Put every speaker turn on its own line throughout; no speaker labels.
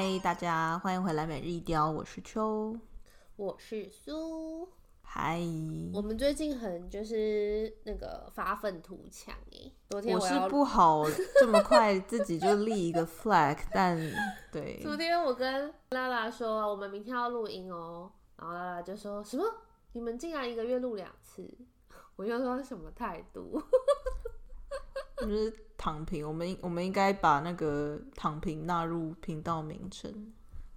嗨，大家欢迎回来每日一雕，我是秋，
我是苏。
嗨，
我们最近很就是那个发愤图强哎，昨天
我，我是不好这么快自己就立一个 flag，但对，
昨天我跟拉拉说我们明天要录音哦，然后拉拉就说什么？你们竟然一个月录两次？我就说什么态度？
就是躺平，我们我们应该把那个躺平纳入频道名称。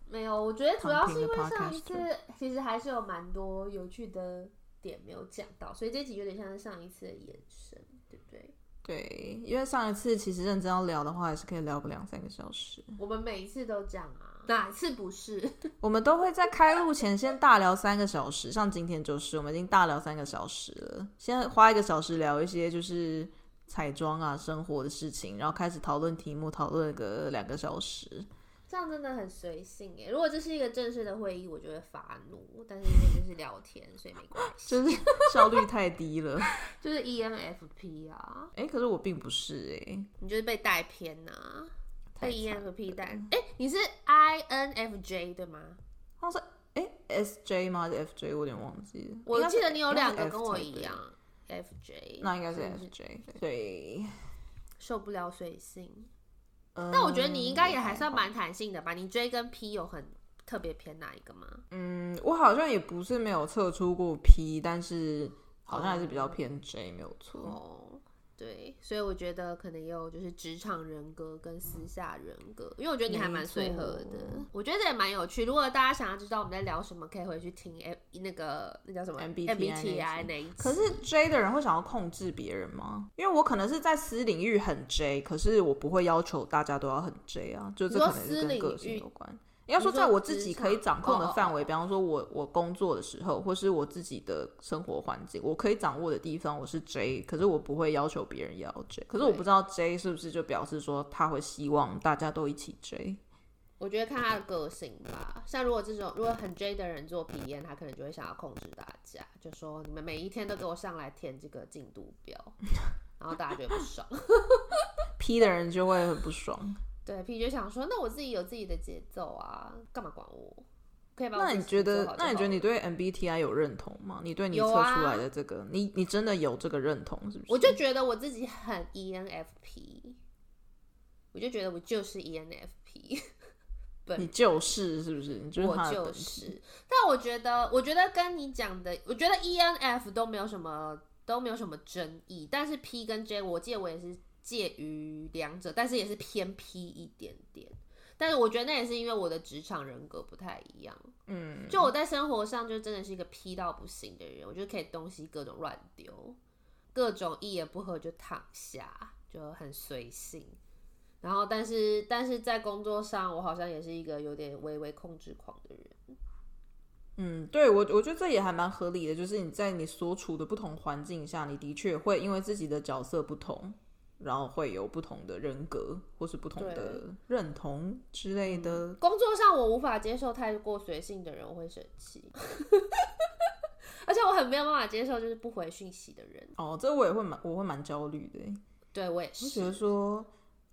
没有，我觉得主要是因为上一次其实还是有蛮多有趣的点没有讲到，所以这集有点像是上一次的延伸，对不对？
对，因为上一次其实认真要聊的话，还是可以聊个两三个小时。
我们每一次都讲啊，哪一次不是？
我们都会在开录前先大聊三个小时，像今天就是我们已经大聊三个小时了，先花一个小时聊一些就是。彩妆啊，生活的事情，然后开始讨论题目，讨论个两个小时，
这样真的很随性哎。如果这是一个正式的会议，我就会发怒。但是因为就是聊天，所以没关系。
就是 效率太低了，
就是 ENFP 啊。
哎、欸，可是我并不是哎，
你就是被带偏呐、啊，被 ENFP 带。哎、欸，你是 INFJ 对吗？
他是哎 SJ 吗？还是 FJ？我有点忘记了。
我记得你有两个跟我一样。FJ，
那应该是 FJ，所以，
受不了水性。嗯，但我觉得你应该也还算蛮弹性的吧？你 J 跟 P 有很特别偏哪一个吗？
嗯，我好像也不是没有测出过 P，但是好像还是比较偏 J，没有错。
哦对，所以我觉得可能也有就是职场人格跟私下人格，因为我觉得你还蛮随和的，我觉得这也蛮有趣。如果大家想要知道我们在聊什么，可以回去听 M 那个那叫什么 MBTI 那一集。
可是 J 的人会想要控制别人吗？因为我可能是在私领域很 J，可是我不会要求大家都要很 J 啊，就这可能是跟个性有关。要说在我自己可以掌控的范围，比方说我我工作的时候，或是我自己的生活环境，我可以掌握的地方，我是 J，可是我不会要求别人也要 J。可是我不知道 J 是不是就表示说他会希望大家都一起 J。
我觉得看他的个性吧，像如果这种如果很 J 的人做 PM，他可能就会想要控制大家，就说你们每一天都给我上来填这个进度表，然后大家就不爽。
P 的人就会很不爽。
对，P 就想说，那我自己有自己的节奏啊，干嘛管我？可以把我。
那你觉得，那你觉得你对 MBTI 有认同吗？你对你测出来的这个，啊、你你真的有这个认同是不是？
我就觉得我自己很 ENFP，我就觉得我就是 ENFP，
你就是是不是？你就是
我就是。但我觉得，我觉得跟你讲的，我觉得 ENF 都没有什么都没有什么争议，但是 P 跟 J，我记得我也是。介于两者，但是也是偏 P 一点点。但是我觉得那也是因为我的职场人格不太一样。嗯，就我在生活上就真的是一个 P 到不行的人，我就可以东西各种乱丢，各种一言不合就躺下，就很随性。然后，但是但是在工作上，我好像也是一个有点微微控制狂的人。
嗯，对，我我觉得这也还蛮合理的，就是你在你所处的不同环境下，你的确会因为自己的角色不同。然后会有不同的人格，或是不同的认同之类的。
嗯、工作上我无法接受太过随性的人，我会生气。而且我很没有办法接受就是不回讯息的人。
哦，这我也会蛮，我会蛮焦虑的。
对，我也是。
我觉得说，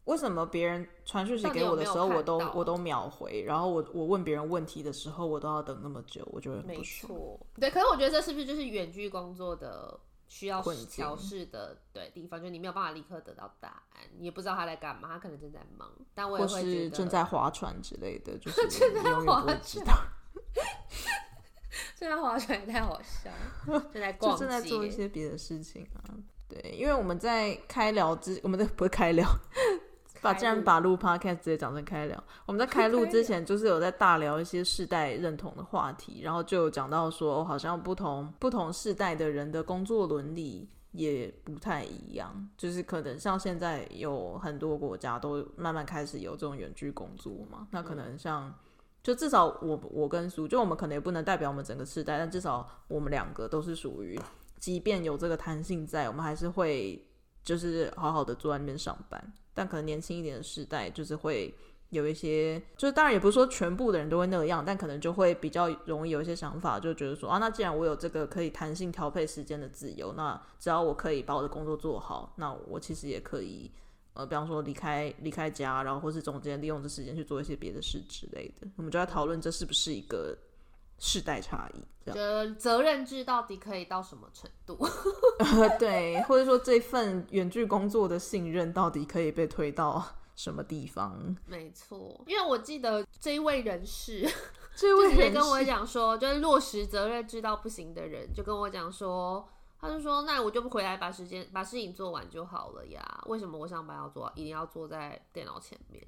为什么别人传讯息给我的时候，我都我都秒回，然后我我问别人问题的时候，我都要等那么久，我觉得很不爽。没错。
对，可是我觉得这是不是就是远距工作的？需要调试的对地方，就你没有办法立刻得到答案，你也不知道他在干嘛，他可能正在忙，但我也会觉得
或是正在划船之类的，就 是
正在划船，正在划船也太好笑，正在 逛街，
正在做一些别的事情啊。对，因为我们在开聊之，我们在不会开聊。把既然把录 podcast 直接讲成开聊。我们在开录之前，就是有在大聊一些世代认同的话题，然后就有讲到说，好像不同不同世代的人的工作伦理也不太一样，就是可能像现在有很多国家都慢慢开始有这种远距工作嘛，那可能像就至少我我跟苏，就我们可能也不能代表我们整个世代，但至少我们两个都是属于，即便有这个弹性在，我们还是会就是好好的坐在那边上班。但可能年轻一点的时代，就是会有一些，就是当然也不是说全部的人都会那样，但可能就会比较容易有一些想法，就觉得说啊，那既然我有这个可以弹性调配时间的自由，那只要我可以把我的工作做好，那我其实也可以呃，比方说离开离开家，然后或是中间利用这时间去做一些别的事之类的，我们就在讨论这是不是一个世代差异，
这样，就责任制到底可以到什么程度？
对，或者说这份远距工作的信任到底可以被推到什么地方？
没错，因为我记得这一位人士，
这位人士
跟我讲说，就是落实责任制到不行的人，就跟我讲说。他就说：“那我就不回来，把时间把事情做完就好了呀。为什么我上班要做，一定要坐在电脑前面？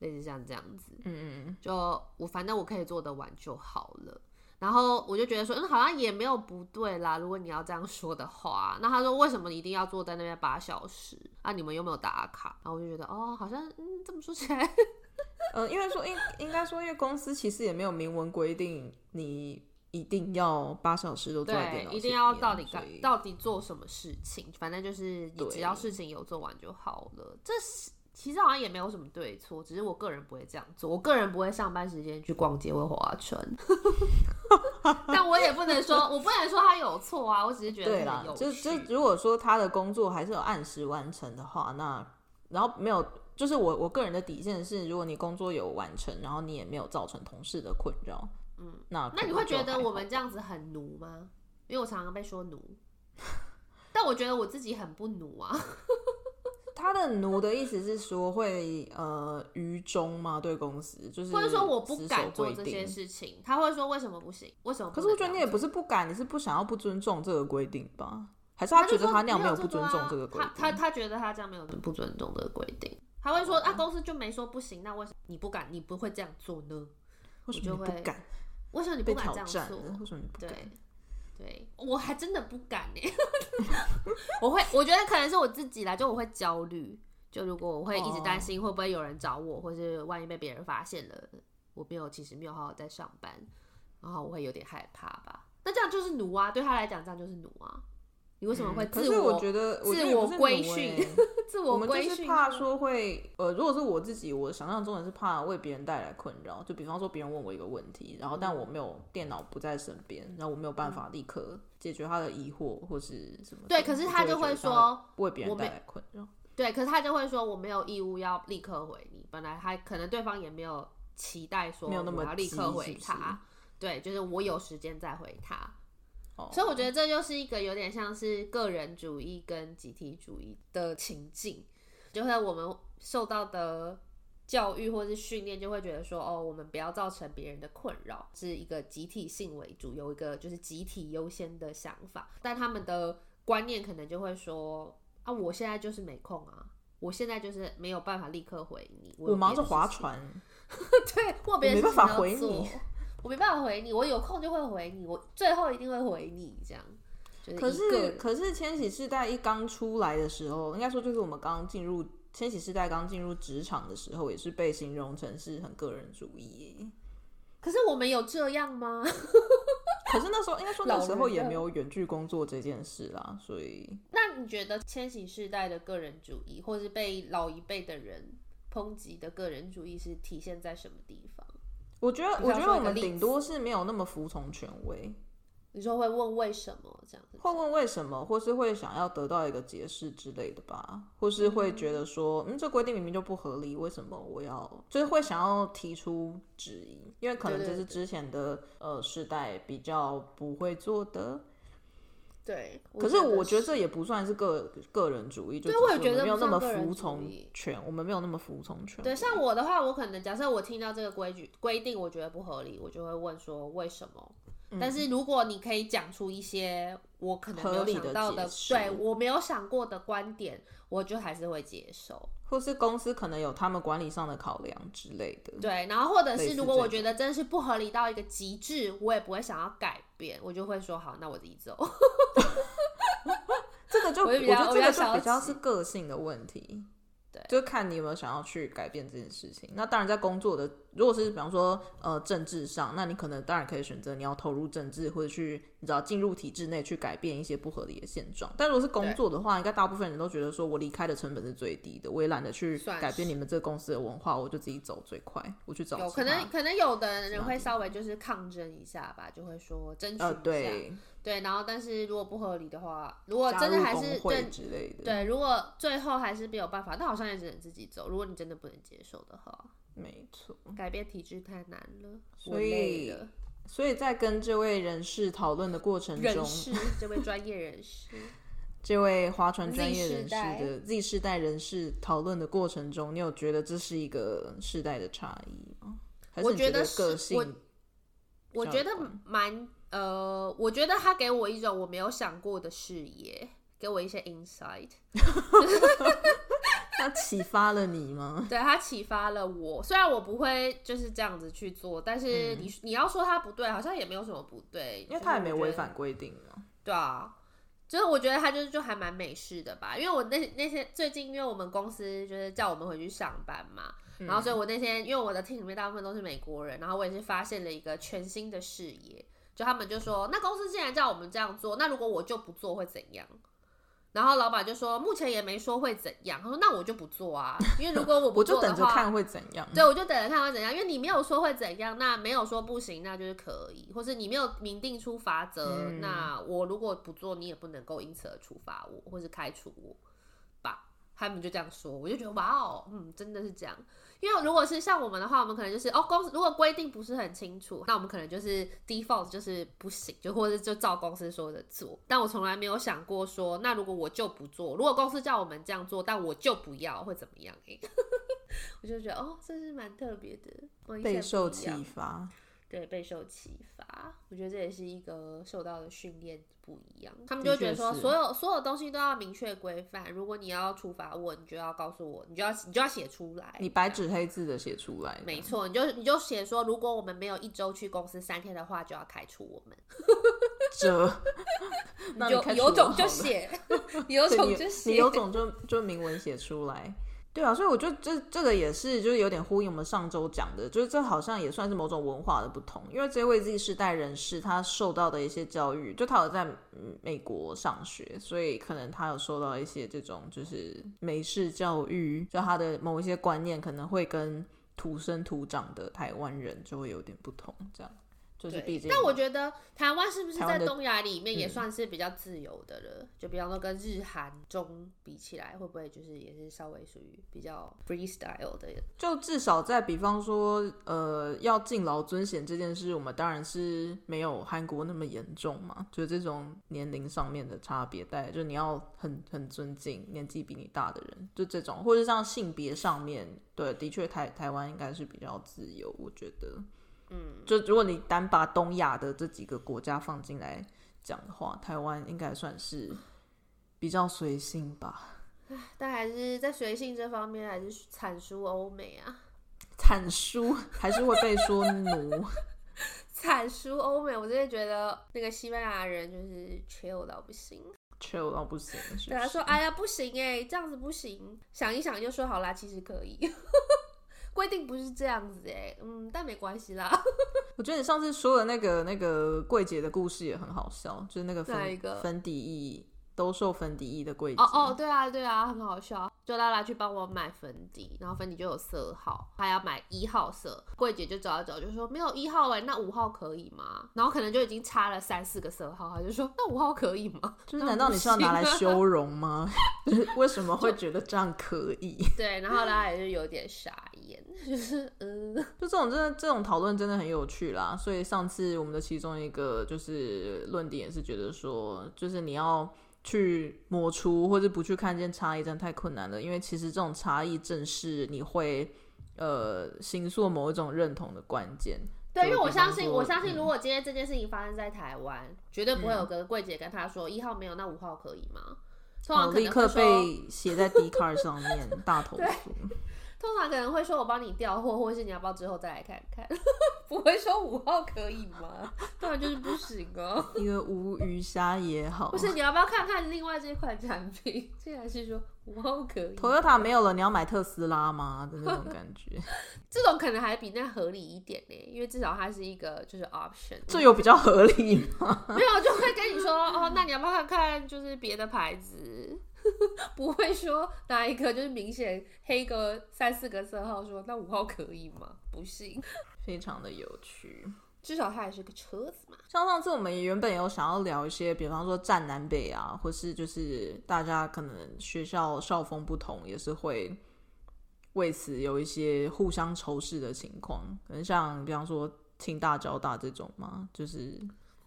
类似像这样子，嗯嗯，就我反正我可以做得完就好了。然后我就觉得说，嗯，好像也没有不对啦。如果你要这样说的话，那他说为什么你一定要坐在那边八小时？啊，你们有没有打卡？然后我就觉得，哦，好像嗯，这么说起来，
嗯、呃，因为说应应该说，因为公司其实也没有明文规定你。”一定要八小时都坐在电
脑一定要到底干到底做什么事情，反正就是你只要事情有做完就好了。这是其实好像也没有什么对错，只是我个人不会这样做。我个人不会上班时间去逛街或划船，但我也不能说，我不能说他有错啊。我只是觉得。
对啦，就就如果说他的工作还是有按时完成的话，那然后没有，就是我我个人的底线是，如果你工作有完成，然后你也没有造成同事的困扰。嗯，那
那你会觉得我们这样子很奴吗？因为我常常被说奴，但我觉得我自己很不奴啊。
他的奴的意思是说会呃愚忠吗？对公司就是，
或者说我不敢做这些事情，他会说为什么不行？为什么？
可是我觉得你也不是不敢，你是不想要不尊重这个规定吧？还是他觉得他那样没有不尊重这个规定？
他他他觉得他这样没有不尊重这个规定，他会说啊，公司就没说不行，那为什么你不敢？你不会这样做呢？
为什么你不敢？
为什么你不敢这样做？
为什么你不敢？
对，我还真的不敢呢。我会，我觉得可能是我自己啦，就我会焦虑。就如果我会一直担心会不会有人找我，或是万一被别人发现了，我没有其实没有好好在上班，然后我会有点害怕吧。那这样就是奴啊，对他来讲这样就是奴啊。你为什么会自我？
可是我觉得
自我规训，自我规训。
我们就是怕说会，呃，如果是我自己，我想象中的是怕为别人带来困扰。就比方说，别人问我一个问题，然后但我没有电脑不在身边，然后我没有办法立刻解决他的疑惑或是什么。
对，可是他就会说
为别人带来困扰。
对，可是他就会说我没有义务要立刻回你。本来还可能对方也没有期待说没有那么要立刻回他。是是对，就是我有时间再回他。所以我觉得这就是一个有点像是个人主义跟集体主义的情境，就会我们受到的教育或是训练，就会觉得说，哦，我们不要造成别人的困扰，是一个集体性为主，有一个就是集体优先的想法。但他们的观念可能就会说，啊，我现在就是没空啊，我现在就是没有办法立刻回你，
我，我忙着 划船，
对，或别人没办法回你。我没办法回你，我有空就会回你，我最后一定会回你这样。就是、
可是，可是千禧世代一刚出来的时候，应该说就是我们刚进入千禧世代刚进入职场的时候，也是被形容成是很个人主义。
可是我们有这样吗？
可是那时候应该说那时候也没有远距工作这件事啦，所以。
那你觉得千禧世代的个人主义，或是被老一辈的人抨击的个人主义，是体现在什么地方？
我觉得，我觉得我们顶多是没有那么服从权威。
你说会问为什么这样子？
会问为什么，或是会想要得到一个解释之类的吧？或是会觉得说，嗯，这规定明明就不合理，为什么我要？就是会想要提出质疑，因为可能这是之前的呃时代比较不会做的。
对，
可是我觉得这也不算是个个人主义，就我也觉得没有那么服从权，我们没有那么服从权。
对，像我的话，我可能假设我听到这个规矩规定，我觉得不合理，我就会问说为什么？嗯、但是如果你可以讲出一些我可能没有想到的，的对我没有想过的观点，我就还是会接受。
或是公司可能有他们管理上的考量之类的。
对，然后或者是如果我觉得真是不合理到一个极致，我也不会想要改变，我就会说好，那我自己走。
这个就我觉得这个就比较是个性的问题。对，就看你有没有想要去改变这件事情。那当然，在工作的，如果是比方说呃政治上，那你可能当然可以选择你要投入政治，或者去你知道进入体制内去改变一些不合理的现状。但如果是工作的话，应该大部分人都觉得说我离开的成本是最低的，我也懒得去改变你们这个公司的文化，我就自己走最快，我去找。
有可能可能有的人会稍微就是抗争一下吧，就会说争取一下。呃，对。对，然后但是如果不合理的话，如果真的还是
会之类的，
对，如果最后还是没有办法，那好像也只能自己走。如果你真的不能接受的话，
没错，
改变体质太难了，
所以，所以在跟这位人士讨论的过程中，
人士这位专业人士，
这位划船专业人士的 Z 世代人士讨论的过程中，你有觉得这是一个世代的差异吗？还是觉得个性
我觉得，我，我觉得蛮。呃，我觉得他给我一种我没有想过的视野，给我一些 insight。
他启发了你吗？
对，他启发了我。虽然我不会就是这样子去做，但是你、嗯、你要说他不对，好像也没有什么不对，
因为他也没违反规定啊。
对啊，就是我觉得他就是就还蛮美式的吧。因为我那那些最近，因为我们公司就是叫我们回去上班嘛，嗯、然后所以我那天因为我的 team 里面大部分都是美国人，然后我也是发现了一个全新的视野。就他们就说，那公司既然叫我们这样做，那如果我就不做会怎样？然后老板就说，目前也没说会怎样。他说，那我就不做啊，因为如果我不 做的话，
我就等着看会怎样。
对，我就等着看会怎样，因为你没有说会怎样，那没有说不行，那就是可以，或是你没有明定出法则，嗯、那我如果不做，你也不能够因此而处罚我，或是开除我吧。他们就这样说，我就觉得哇哦，嗯，真的是这样。因为如果是像我们的话，我们可能就是哦，公司如果规定不是很清楚，那我们可能就是 default 就是不行，就或者就照公司说的做。但我从来没有想过说，那如果我就不做，如果公司叫我们这样做，但我就不要，会怎么样？哎，我就觉得哦，这是蛮特别的，
备受启发。
对，备受启发，我觉得这也是一个受到的训练不一样。他们就觉得说，所有所有东西都要明确规范。如果你要处罚我，你就要告诉我，你就要你就要写出来，
你白纸黑字的写出来。
没错，你就你就写说，如果我们没有一周去公司三天的话，就要开除我们。
这，那
就 有种就写，有种就写，
你有种就就明文写出来。对啊，所以我觉得这这个也是，就是有点呼应我们上周讲的，就是这好像也算是某种文化的不同。因为这位 Z 世代人士，他受到的一些教育，就他有在美国上学，所以可能他有受到一些这种就是美式教育，就他的某一些观念可能会跟土生土长的台湾人就会有点不同，这样。就是毕竟，
但我觉得台湾是不是在东亚里面也算是比较自由的了？嗯、就比方说跟日韩中比起来，会不会就是也是稍微属于比较 freestyle 的？
就至少在比方说，呃，要敬老尊贤这件事，我们当然是没有韩国那么严重嘛。就这种年龄上面的差别，带就你要很很尊敬年纪比你大的人，就这种，或者像性别上面，对，的确台台湾应该是比较自由，我觉得。嗯，就如果你单把东亚的这几个国家放进来讲的话，台湾应该算是比较随性吧。
但还是在随性这方面，还是惨输欧美啊。
惨输还是会被说奴。
惨输欧美，我真的觉得那个西班牙人就是 chill 到不行
，chill 到不行。
对他说：“哎呀，不行哎，这样子不行。”想一想就说：“好啦，其实可以。”规定不是这样子哎，嗯，但没关系啦。
我觉得你上次说的那个那个柜姐的故事也很好笑，就是那个粉粉底液兜售粉底液的柜姐。
哦哦，对啊对啊，很好笑。就拉拉去帮我买粉底，然后粉底就有色号，还要买一号色。柜姐就找一找，就说没有一号哎，那五号可以吗？然后可能就已经差了三四个色号，他就说那五号可以吗？
就是难道你是要拿来修 容吗？就是为什么会觉得这样可以？
对，然后拉拉也是有点傻眼，就是嗯，
就这种真的这种讨论真的很有趣啦。所以上次我们的其中一个就是论点也是觉得说，就是你要。去抹除或者不去看见差异，真的太困难了。因为其实这种差异正是你会呃形塑某一种认同的关键。
对，因为我相信，我相信，如果今天这件事情发生在台湾，嗯、绝对不会有个柜姐跟他说一号没有，那五号可以吗？通常可
立刻被写在 Dcard 上面大 投诉。
通常可能会说：“我帮你调货，或者是你要不要之后再来看看？” 不会说五号可以吗？当然就是不行哦。
一个无鱼虾也好。
不是，你要不要看看另外这款产品？竟然是说五号可以。
Toyota 没有了，你要买特斯拉吗？的那种感觉。
这种可能还比那合理一点呢，因为至少它是一个就是 option。
这有比较合理吗？
没有，就会跟你说哦，那你要不要看看就是别的牌子？不会说哪一个就是明显黑个三四个色号说，说那五号可以吗？不行，
非常的有趣。
至少它还是个车子嘛。
像上次我们原本有想要聊一些，比方说站南北啊，或是就是大家可能学校校风不同，也是会为此有一些互相仇视的情况。可能像比方说清大、交大这种嘛，就是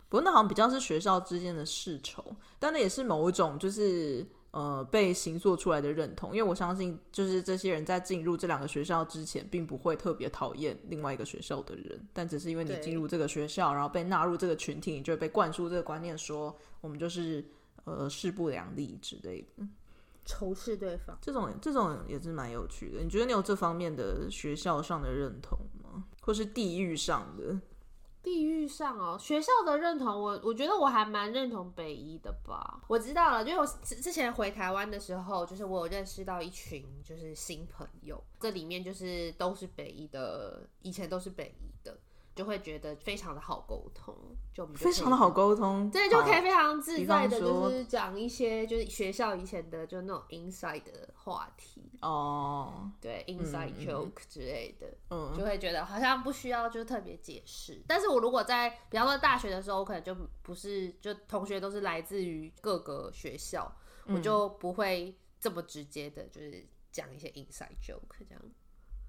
不过那好像比较是学校之间的世仇，但那也是某一种就是。呃，被形塑出来的认同，因为我相信，就是这些人在进入这两个学校之前，并不会特别讨厌另外一个学校的人，但只是因为你进入这个学校，然后被纳入这个群体，你就会被灌输这个观念，说我们就是呃势不两立之类的，
仇视对方。
这种这种也是蛮有趣的。你觉得你有这方面的学校上的认同吗？或是地域上的？
地域上哦，学校的认同我，我觉得我还蛮认同北一的吧。我知道了，因为我之之前回台湾的时候，就是我有认识到一群就是新朋友，这里面就是都是北一的，以前都是北一。就会觉得非常的好沟通，就，就
非常的好沟通，
对，就可以非常自在的，就是讲一些就是学校以前的就那种 inside 的话题
哦，
对，inside joke 之类的，
嗯，
就会觉得好像不需要就特别解释。但是我如果在比方说大学的时候，我可能就不是就同学都是来自于各个学校，嗯，我就不会这么直接的，就是讲一些 inside joke 这样。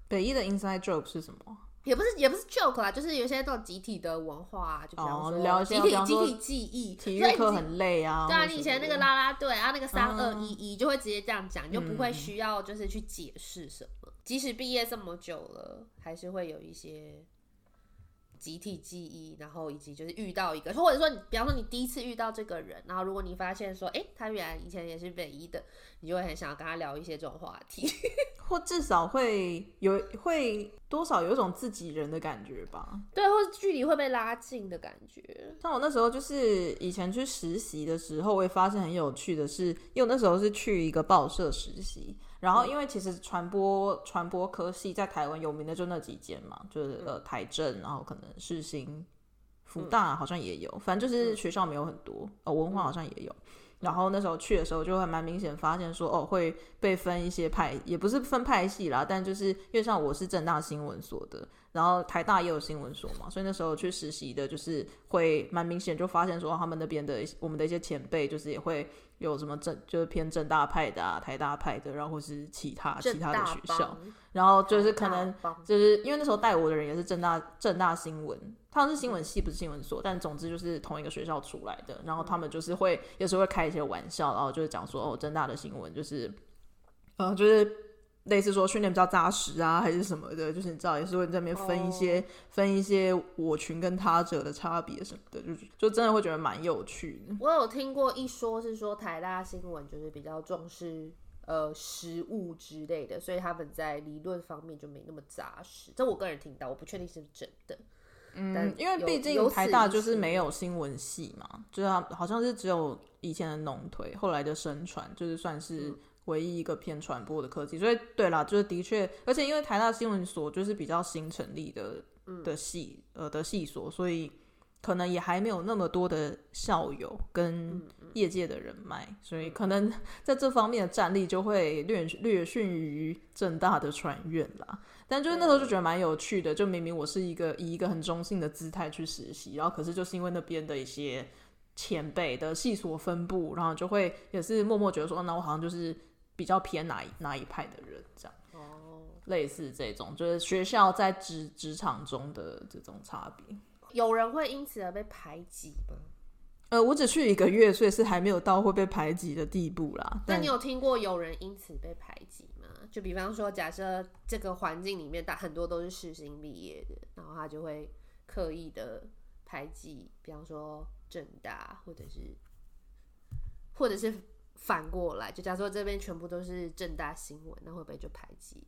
北一的 inside joke 是什么？
也不是也不是 joke 啦，就是有些那种集体的文化，就比方说集体、哦、集体记忆，
体育课很累啊。
对啊，你以前那个啦啦队啊，那个三二一一就会直接这样讲，你就不会需要就是去解释什么。嗯、即使毕业这么久了，还是会有一些。集体记忆，然后以及就是遇到一个，或者说你，比方说你第一次遇到这个人，然后如果你发现说，哎，他原来以前也是北一的，你就会很想要跟他聊一些这种话题，
或至少会有会多少有一种自己人的感觉吧？
对，或者距离会被拉近的感觉。
像我那时候就是以前去实习的时候，我也发现很有趣的是，因为我那时候是去一个报社实习。然后，因为其实传播传播科系在台湾有名的就那几间嘛，就是呃台政，然后可能世新、福大好像也有，反正就是学校没有很多，呃文化好像也有。然后那时候去的时候就会蛮明显发现说，哦会被分一些派，也不是分派系啦，但就是因为像我是政大新闻所的，然后台大也有新闻所嘛，所以那时候去实习的就是会蛮明显就发现说，他们那边的我们的一些前辈就是也会。有什么正就是偏正大派的啊，台大派的，然后或是其他其他的学校，然后就是可能就是因为那时候带我的人也是正大正大新闻，他们是新闻系不是新闻所，但总之就是同一个学校出来的，然后他们就是会有时候会开一些玩笑，然后就是讲说哦，正大的新闻就是，呃，就是。类似说训练比较扎实啊，还是什么的，就是你知道也是会在那边分一些、oh. 分一些我群跟他者的差别什么的，就就真的会觉得蛮有趣的。
我有听过一说是说台大新闻就是比较重视呃实务之类的，所以他们在理论方面就没那么扎实。这我个人听到，我不确定是不是真的。
嗯，因为毕竟台大就是没有新闻系嘛，就是好像是只有以前的农推，后来的生传就是算是。嗯唯一一个偏传播的科技，所以对啦，就是的确，而且因为台大新闻所就是比较新成立的的系呃的系所，所以可能也还没有那么多的校友跟业界的人脉，所以可能在这方面的战力就会略略逊于正大的传院啦。但就是那时候就觉得蛮有趣的，就明明我是一个以一个很中性的姿态去实习，然后可是就是因为那边的一些前辈的系所分布，然后就会也是默默觉得说，那我好像就是。比较偏哪一哪一派的人，这样哦，类似这种，就是学校在职职场中的这种差别。
有人会因此而被排挤吗？
呃，我只去一个月，所以是还没有到会被排挤的地步啦。
那你有听过有人因此被排挤吗？就比方说，假设这个环境里面大很多都是世新毕业的，然后他就会刻意的排挤，比方说正大，或者是，或者是。反过来，就假如说这边全部都是正大新闻，那会不会就排挤？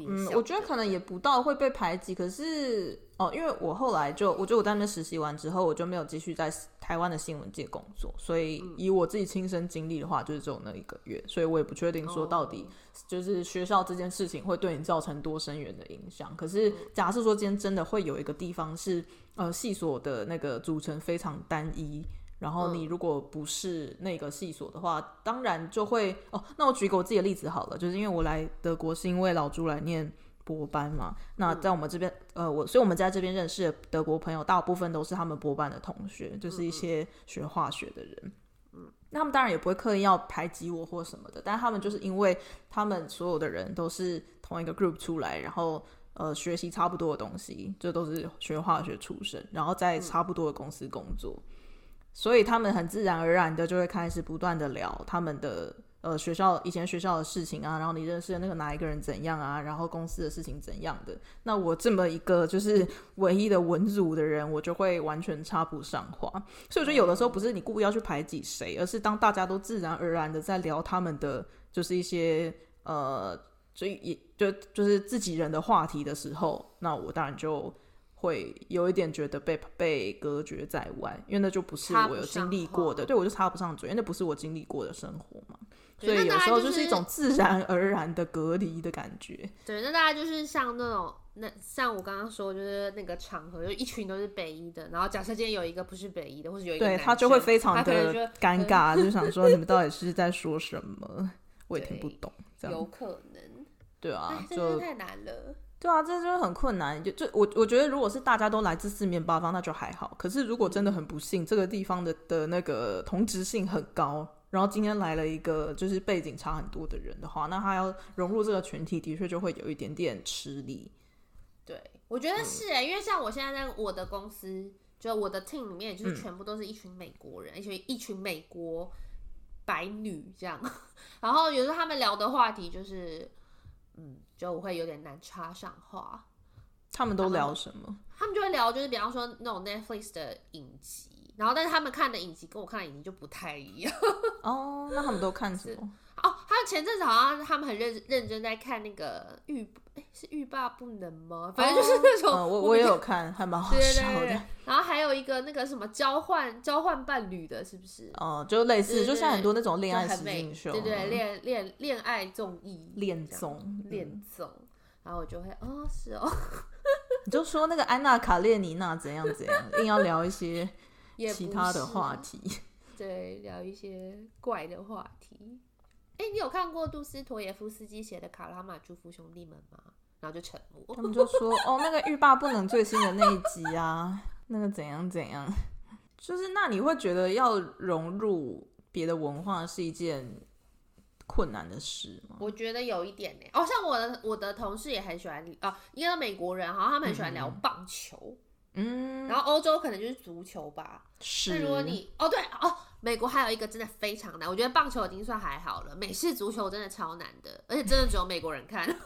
嗯，我觉得可能也不到会被排挤。可是哦，因为我后来就，我觉得我在那边实习完之后，我就没有继续在台湾的新闻界工作。所以以我自己亲身经历的话，就是只有那一个月，所以我也不确定说到底就是学校这件事情会对你造成多深远的影响。可是假设说今天真的会有一个地方是呃系所的那个组成非常单一。然后你如果不是那个系所的话，嗯、当然就会哦。那我举个我自己的例子好了，就是因为我来德国是因为老朱来念博班嘛。那在我们这边，嗯、呃，我所以我们在这边认识的德国朋友，大部分都是他们博班的同学，就是一些学化学的人。嗯，那他们当然也不会刻意要排挤我或什么的，但他们就是因为他们所有的人都是同一个 group 出来，然后呃学习差不多的东西，这都是学化学出身，然后在差不多的公司工作。嗯所以他们很自然而然的就会开始不断的聊他们的呃学校以前学校的事情啊，然后你认识的那个哪一个人怎样啊，然后公司的事情怎样的。那我这么一个就是 唯一的文组的人，我就会完全插不上话。所以我觉得有的时候不是你故意要去排挤谁，而是当大家都自然而然的在聊他们的就是一些呃，所以也就就是自己人的话题的时候，那我当然就。会有一点觉得被被隔绝在外，因为那就不是我有经历过的，对我就插不上嘴，因为那不是我经历过的生活嘛。所以有时候就是一种自然而然的隔离的感觉。
对，那大家就是像那种那像我刚刚说，就是那个场合，就一群都是北医的，然后假设今天有一个不是北医的，或者有一个，
对他就会非常的尴尬，就想说你们到底是在说什么，我也听不懂。这样
有可能，
对啊，
就太难了。
对啊，这就是很困难。就就我我觉得，如果是大家都来自四面八方，那就还好。可是如果真的很不幸，这个地方的的那个同质性很高，然后今天来了一个就是背景差很多的人的话，那他要融入这个群体，的确就会有一点点吃力。
对，我觉得是哎、欸，嗯、因为像我现在在我的公司，就我的 team 里面，就是全部都是一群美国人，一群、嗯、一群美国白女这样。然后有时候他们聊的话题就是。嗯，就会有点难插上话。
他们都聊什么？
他们，他们就会聊，就是比方说那种 Netflix 的影集，然后但是他们看的影集跟我看的影集就不太一样。
哦，那他们都看什么？
哦，他们前阵子好像他们很认认真在看那个欲。是欲罢不能吗？反正就是那种，
我我也有看，还蛮好笑的。
然后还有一个那个什么交换交换伴侣的，是不是？
哦，就类似，就像很多那种恋爱实境秀，
对对，恋恋恋爱综艺，
恋综
恋综。然后我就会，哦，是哦，
你就说那个安娜卡列尼娜怎样怎样，硬要聊一些其他的话题，
对，聊一些怪的话题。哎，你有看过杜斯妥耶夫斯基写的《卡拉马朱夫兄弟们》吗？然后就沉默。
他们就说：“哦，那个欲罢不能最新的那一集啊，那个怎样怎样，就是那你会觉得要融入别的文化是一件困难的事吗？”
我觉得有一点呢。哦，像我的我的同事也很喜欢哦，一个美国人，好像他们很喜欢聊棒球。嗯，然后欧洲可能就是足球吧。是。那如果你哦对哦，美国还有一个真的非常难，我觉得棒球已经算还好了，美式足球真的超难的，而且真的只有美国人看。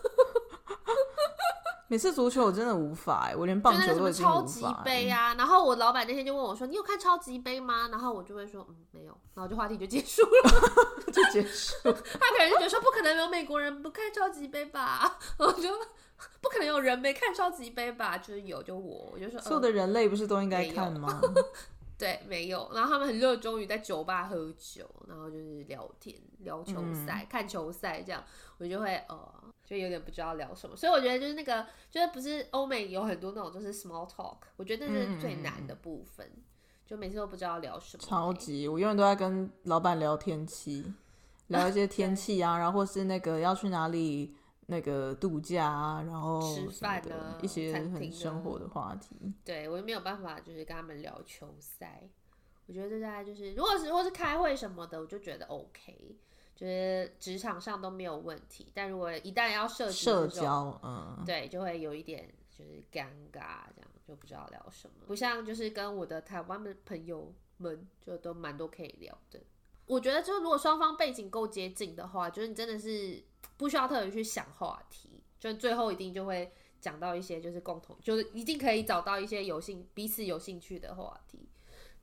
美式足球我真的无法哎，我连棒球都已经无法。超级
杯啊！然后我老板那天就问我说：“你有看超级杯吗？”然后我就会说：“嗯，没有。”然后就话题就结束了，
就结束。
他可能就觉得说：“不可能有美国人不看超级杯吧？” 我就不可能有人没看超级杯吧？就是有，就我，我就说：“所有
的人类不是都应该看吗？”
对，没有。然后他们很热衷于在酒吧喝酒，然后就是聊天、聊球赛、嗯、看球赛这样，我就会呃。就有点不知道聊什么，所以我觉得就是那个，就是不是欧美有很多那种就是 small talk，我觉得那是最难的部分，嗯、就每次都不知道聊什么。
超级，我永远都在跟老板聊天气，聊一些天 气啊，然后或是那个要去哪里那个度假啊，然后
吃饭的
一些很生活的话题。
对，我就没有办法就是跟他们聊球赛，我觉得这大概就是，如果是或是开会什么的，我就觉得 OK。就是职场上都没有问题，但如果一旦要涉及
社交，嗯，
对，就会有一点就是尴尬，这样就不知道聊什么。不像就是跟我的台湾的朋友们，就都蛮多可以聊的。我觉得，就如果双方背景够接近的话，就是你真的是不需要特别去想话题，就最后一定就会讲到一些就是共同，就是一定可以找到一些有兴彼此有兴趣的话题。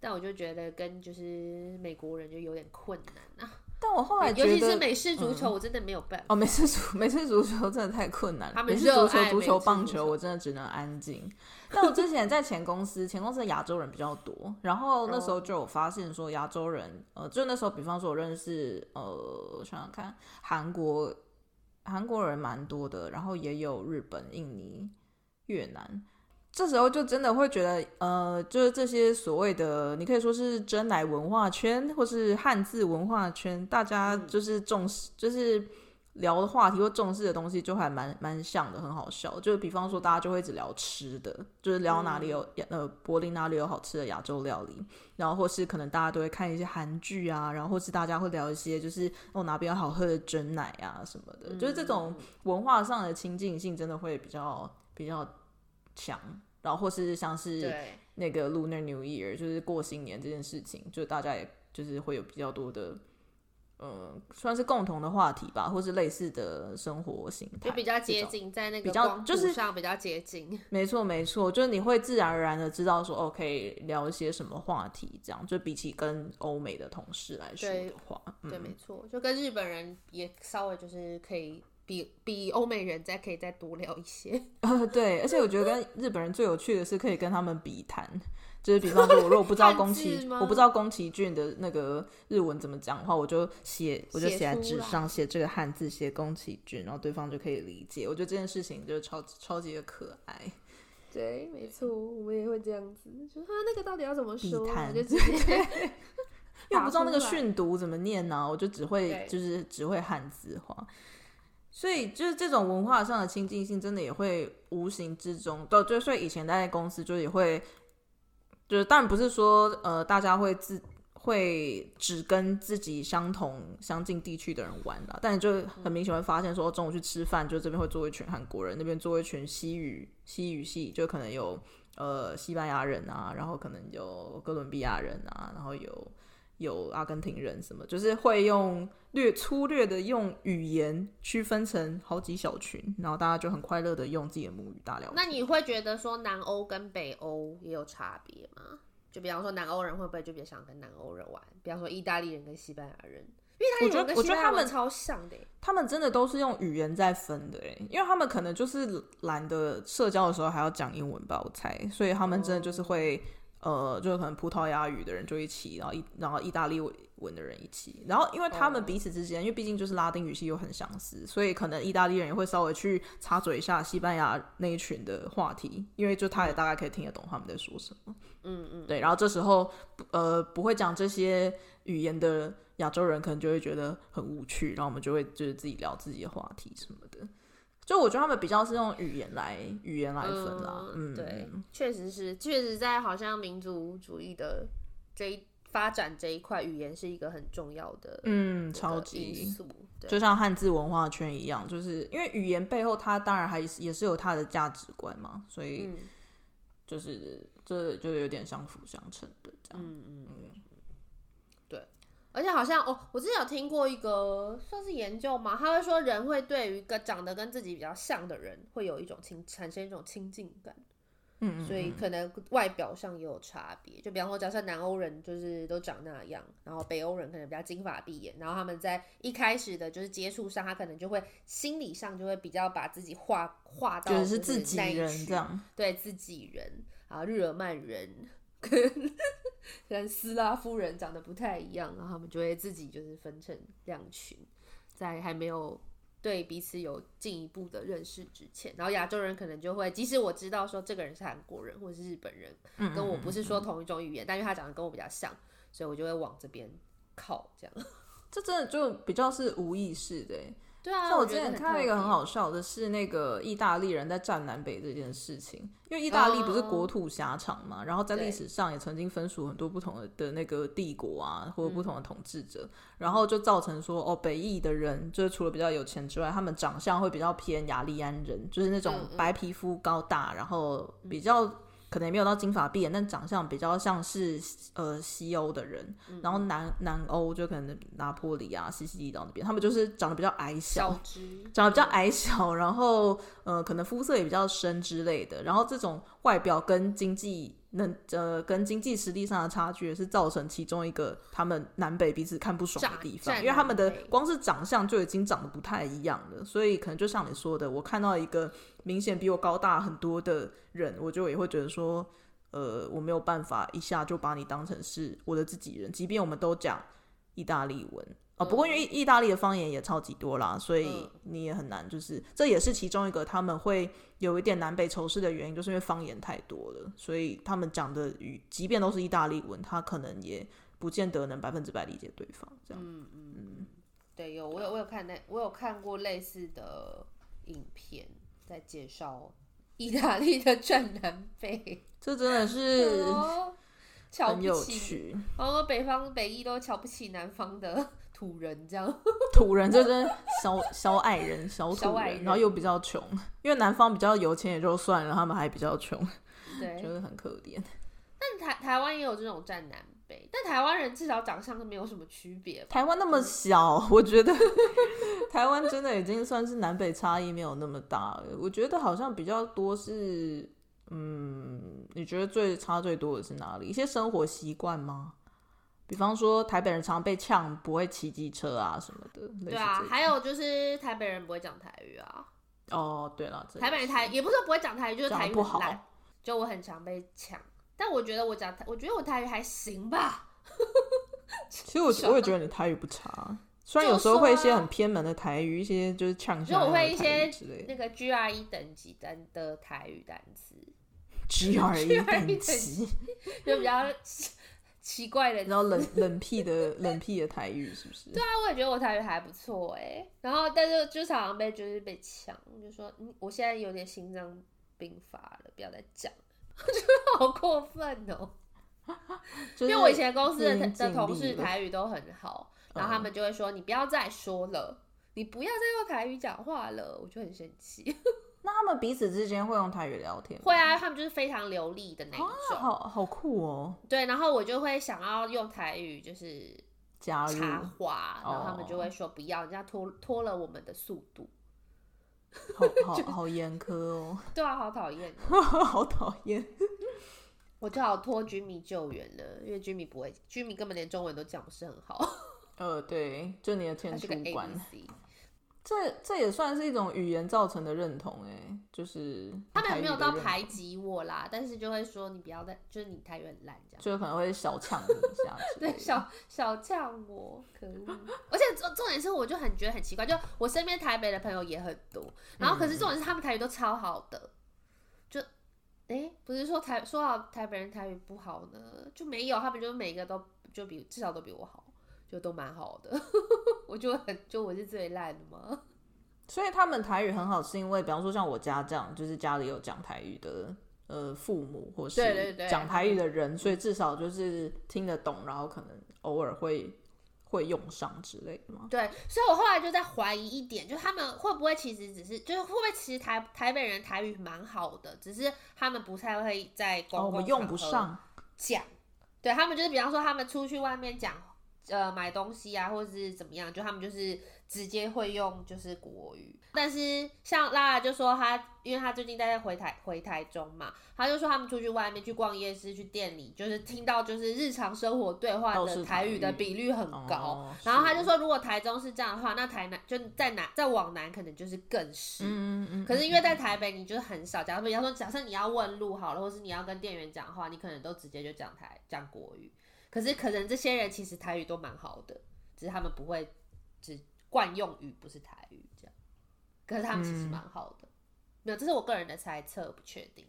但我就觉得跟就是美国人就有点困难啊。
但我后来觉得，
尤其是美式足球，我真的没有办法。
哦，美式足美式足球真的太困难了。美式足球、足球、棒球，我真的只能安静。但我之前在前公司，前公司的亚洲人比较多，然后那时候就有发现说，亚洲人，呃，就那时候，比方说我认识，呃，我想想看，韩国韩国人蛮多的，然后也有日本、印尼、越南。这时候就真的会觉得，呃，就是这些所谓的，你可以说是真奶文化圈，或是汉字文化圈，大家就是重视，就是聊的话题或重视的东西就还蛮蛮像的，很好笑。就是比方说，大家就会一直聊吃的，就是聊哪里有、嗯、呃柏林哪里有好吃的亚洲料理，然后或是可能大家都会看一些韩剧啊，然后或是大家会聊一些就是哦哪边有好喝的真奶啊什么的，嗯、就是这种文化上的亲近性真的会比较比较强。然后或是像是那个 Lunar New Year，就是过新年这件事情，就大家也就是会有比较多的。嗯，算是共同的话题吧，或是类似的生活形态，
就比较接近，在那个
比较就是
上比较接近。
没错，没错，就是你会自然而然的知道说，哦，可以聊一些什么话题，这样就比起跟欧美的同事来说的话，
对，嗯、对没错，就跟日本人也稍微就是可以比比欧美人再可以再多聊一些。
呃，对，而且我觉得跟日本人最有趣的是可以跟他们比谈。就是比方说，我如果不知道宫崎，我不知道宫崎骏的那个日文怎么讲的话，我就写，我就写在纸上，写这个汉字，写宫崎骏，然后对方就可以理解。我觉得这件事情就是超超级的可爱。
对，没错，我们也会这样子，就他那个到底要怎么说？
谈就直接，因为我不知道那个训读怎么念呢、啊，我就只会就是只会汉字化。所以就是这种文化上的亲近性，真的也会无形之中，对，就所以以前待在公司就也会。就是，当然不是说，呃，大家会自会只跟自己相同相近地区的人玩啦，但你就很明显会发现，说中午去吃饭，就这边会坐一群韩国人，那边坐一群西语西语系，就可能有呃西班牙人啊，然后可能有哥伦比亚人啊，然后有。有阿根廷人什么，就是会用略粗略的用语言区分成好几小群，然后大家就很快乐的用自己的母语大聊。
那你会觉得说南欧跟北欧也有差别吗？就比方说南欧人会不会就比较想跟南欧人玩？比方说意大利人跟西班牙人，因为他们我觉得他们超像的，
他们真的都是用语言在分的哎，因为他们可能就是懒得社交的时候还要讲英文吧，我猜，所以他们真的就是会。呃，就可能葡萄牙语的人就一起，然后意然后意大利文的人一起，然后因为他们彼此之间，oh. 因为毕竟就是拉丁语系又很相似，所以可能意大利人也会稍微去插嘴一下西班牙那一群的话题，因为就他也大概可以听得懂他们在说什么。嗯嗯，对，然后这时候呃不会讲这些语言的亚洲人可能就会觉得很无趣，然后我们就会就是自己聊自己的话题什么的。就我觉得他们比较是用语言来语言来分啦，嗯，嗯。
对，确实是，确实在好像民族主义的这一发展这一块，语言是一个很重要的，
嗯，超级，就像汉字文化圈一样，就是因为语言背后它当然还是也是有它的价值观嘛，所以就是这就有点相辅相成的这样，嗯嗯。
而且好像哦，我之前有听过一个算是研究嘛，他会说人会对于一个长得跟自己比较像的人，会有一种亲产生一种亲近感，嗯，嗯，嗯，所以可能外表上也有差别。就比方说，假设南欧人就是都长那样，然后北欧人可能比较金发碧眼，然后他们在一开始的就是接触上，他可能就会心理上就会比较把自己画画到
就是自己人这样，
对自己人啊，日耳曼人。跟 跟斯拉夫人长得不太一样，然后他们就会自己就是分成两群，在还没有对彼此有进一步的认识之前，然后亚洲人可能就会，即使我知道说这个人是韩国人或者是日本人，跟我不是说同一种语言，但因为他长得跟我比较像，所以我就会往这边靠，这样。
这真的就比较是无意识的。
对啊，
那我之前看到一个很好笑的是，那个意大利人在占南北这件事情，因为意大利不是国土狭长嘛，然后在历史上也曾经分属很多不同的的那个帝国啊，或者不同的统治者，然后就造成说，哦，北意的人就是除了比较有钱之外，他们长相会比较偏雅利安人，就是那种白皮肤、高大，然后比较。可能也没有到金发碧眼，但长相比较像是呃西欧的人，嗯、然后南南欧就可能拿坡里啊、西西里岛那边，他们就是长得比较矮小，小长得比较矮小，然后呃可能肤色也比较深之类的，然后这种外表跟经济。能呃，跟经济实力上的差距也是造成其中一个他们南北彼此看不爽的地方，因为他们的光是长相就已经长得不太一样了，所以可能就像你说的，我看到一个明显比我高大很多的人，我就也会觉得说，呃，我没有办法一下就把你当成是我的自己人，即便我们都讲意大利文。哦，不过因为意大利的方言也超级多啦，所以你也很难，就是这也是其中一个他们会有一点南北仇视的原因，就是因为方言太多了，所以他们讲的语，即便都是意大利文，他可能也不见得能百分之百理解对方。这样，嗯嗯，
对，有我有我有看那我有看过类似的影片，在介绍意大利的 战南北，
这真的是
很有趣。然后北方北义都瞧不起南方的土人，这样
土人就真小小矮人、小土人，人然后又比较穷，因为南方比较有钱也就算了，他们还比较穷，
对，
就是很可怜。
但台台湾也有这种占南北。但台湾人至少长相都没有什么区别。
台湾那么小，我觉得 台湾真的已经算是南北差异没有那么大了。我觉得好像比较多是，嗯，你觉得最差最多的是哪里？一些生活习惯吗？比方说台北人常被呛不会骑机车啊什么的。
对啊，还有就是台北人不会讲台语啊。
哦，对了，
台北人台也不是说不会讲台语，就是台语不好。就我很常被呛。但我觉得我讲台，我觉得我台语还行吧。
其实我我也觉得你台语不差，虽然有时候会一些很偏门的台语，一些就是呛。就我会一些
那个 GRE 等级单的台语单词
，GRE 等级
就比较奇怪的，
然后冷冷僻的冷僻的台语是不是？
对啊，我也觉得我台语还不错哎。然后但是就常常被就是被抢，就说嗯，我现在有点心脏病发了，不要再讲。我觉得好过分哦、喔，因为我以前公司的的同事台语都很好，然后他们就会说：“你不要再说了，你不要再用台语讲话了。”我就很生气。
那他们彼此之间会用台语聊天吗？
会啊，他们就是非常流利的那一种，啊、
好好酷哦。
对，然后我就会想要用台语，就是
加入
插话，然后他们就会说：“不要，人家拖拖了我们的速度。”
好 好好严苛哦！
对啊，好讨厌，
好讨厌！
我就好托居民救援了，因为居民不会，居民根本连中文都讲不是很好。
呃，对，就你的天主观。这这也算是一种语言造成的认同哎，就是
他们也没有到排挤我啦，但是就会说你不要再，就是你台语很烂这样，
就可能会小呛你一下，
对，小小呛我，可恶！而且重重点是，我就很觉得很奇怪，就我身边台北的朋友也很多，然后可是重点是他们台语都超好的，就哎，不是说台说好台北人台语不好呢，就没有，他们就每个都就比至少都比我好。就都蛮好的，我就很就我是最烂的嘛。
所以他们台语很好，是因为比方说像我家这样，就是家里有讲台语的呃父母，或是讲台语的人，所以至少就是听得懂，然后可能偶尔会会用上之类的嘛。
对，所以我后来就在怀疑一点，就他们会不会其实只是，就是会不会其实台台北人台语蛮好的，只是他们不太会在公共场合讲。哦，我们用不上讲。对，他们就是比方说他们出去外面讲。呃，买东西啊，或者是怎么样，就他们就是直接会用就是国语。但是像拉拉就说他，因为他最近在回台回台中嘛，他就说他们出去外面去逛夜市、去店里，就是听到就是日常生活对话的台语的比率很高。哦、然后他就说，如果台中是这样的话，那台南就在南再往南可能就是更是。嗯嗯。可是因为在台北，你就是很少。假如比方说，假设你要问路好了，或是你要跟店员讲话，你可能都直接就讲台讲国语。可是可能这些人其实台语都蛮好的，只是他们不会只惯用语不是台语这样。可是他们其实蛮好的，嗯、没有，这是我个人的猜测，不确定。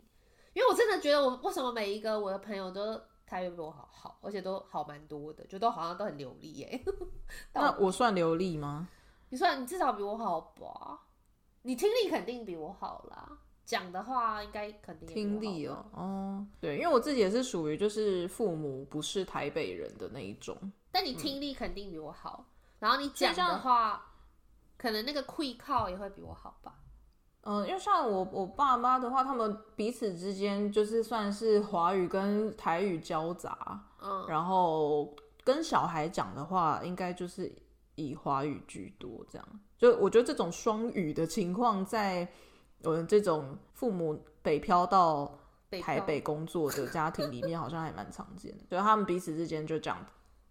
因为我真的觉得我为什么每一个我的朋友都台语比我好好，而且都好蛮多的，就都好像都很流利耶。
那我算流利吗？
你算你至少比我好吧？你听力肯定比我好啦。讲的话应该肯定
听力哦，哦，对，因为我自己也是属于就是父母不是台北人的那一种，
但你听力肯定比我好，嗯、然后你讲的话，可能那个会靠也会比我好吧。
嗯，因为像我我爸妈的话，他们彼此之间就是算是华语跟台语交杂，嗯，然后跟小孩讲的话，应该就是以华语居多，这样，就我觉得这种双语的情况在。我们这种父母北漂到台北工作的家庭里面，好像还蛮常见的。就他们彼此之间就讲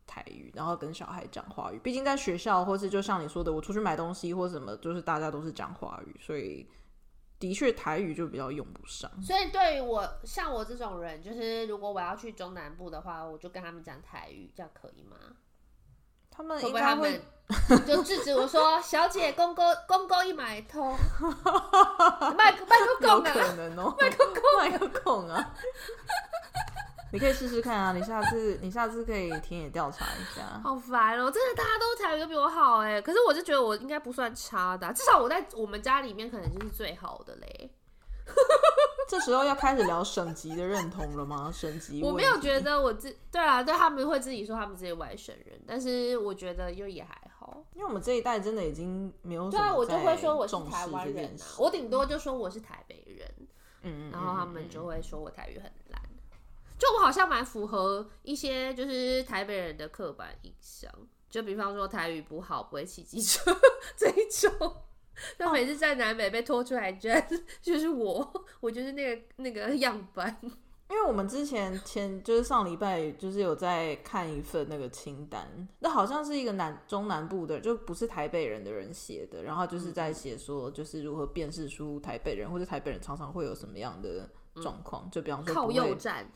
台语，然后跟小孩讲华语。毕竟在学校，或是就像你说的，我出去买东西或什么，就是大家都是讲华语，所以的确台语就比较用不上。
所以对于我像我这种人，就是如果我要去中南部的话，我就跟他们讲台语，这样可以吗？
他们应该会。
就制止我说：“小姐，公公公公一买通，卖卖个公啊，
可能哦，
卖个公
麦克公啊。”你可以试试看啊！你下次你下次可以田野调查一下。
好烦哦、喔！真的大家都台语都比我好哎、欸，可是我就觉得我应该不算差的、啊，至少我在我们家里面可能就是最好的嘞。
这时候要开始聊省级的认同了吗？省级？
我没有觉得我自对啊，对他们会自己说他们这些外省人，但是我觉得又也还好，
因为我们这一代真的已经没有
对啊，我就会说我是台湾人啊，我顶多就说我是台北人，
嗯，
然后他们就会说我台语很烂，就我好像蛮符合一些就是台北人的刻板印象，就比方说台语不好，不会骑机车这一种。那每次在南北被拖出来，居然 就是我，我就是那个那个样板。
因为我们之前前就是上礼拜就是有在看一份那个清单，那好像是一个南中南部的，就不是台北人的人写的，然后就是在写说就是如何辨识出台北人或者台北人常常会有什么样的状况，嗯、就比方说
靠右站。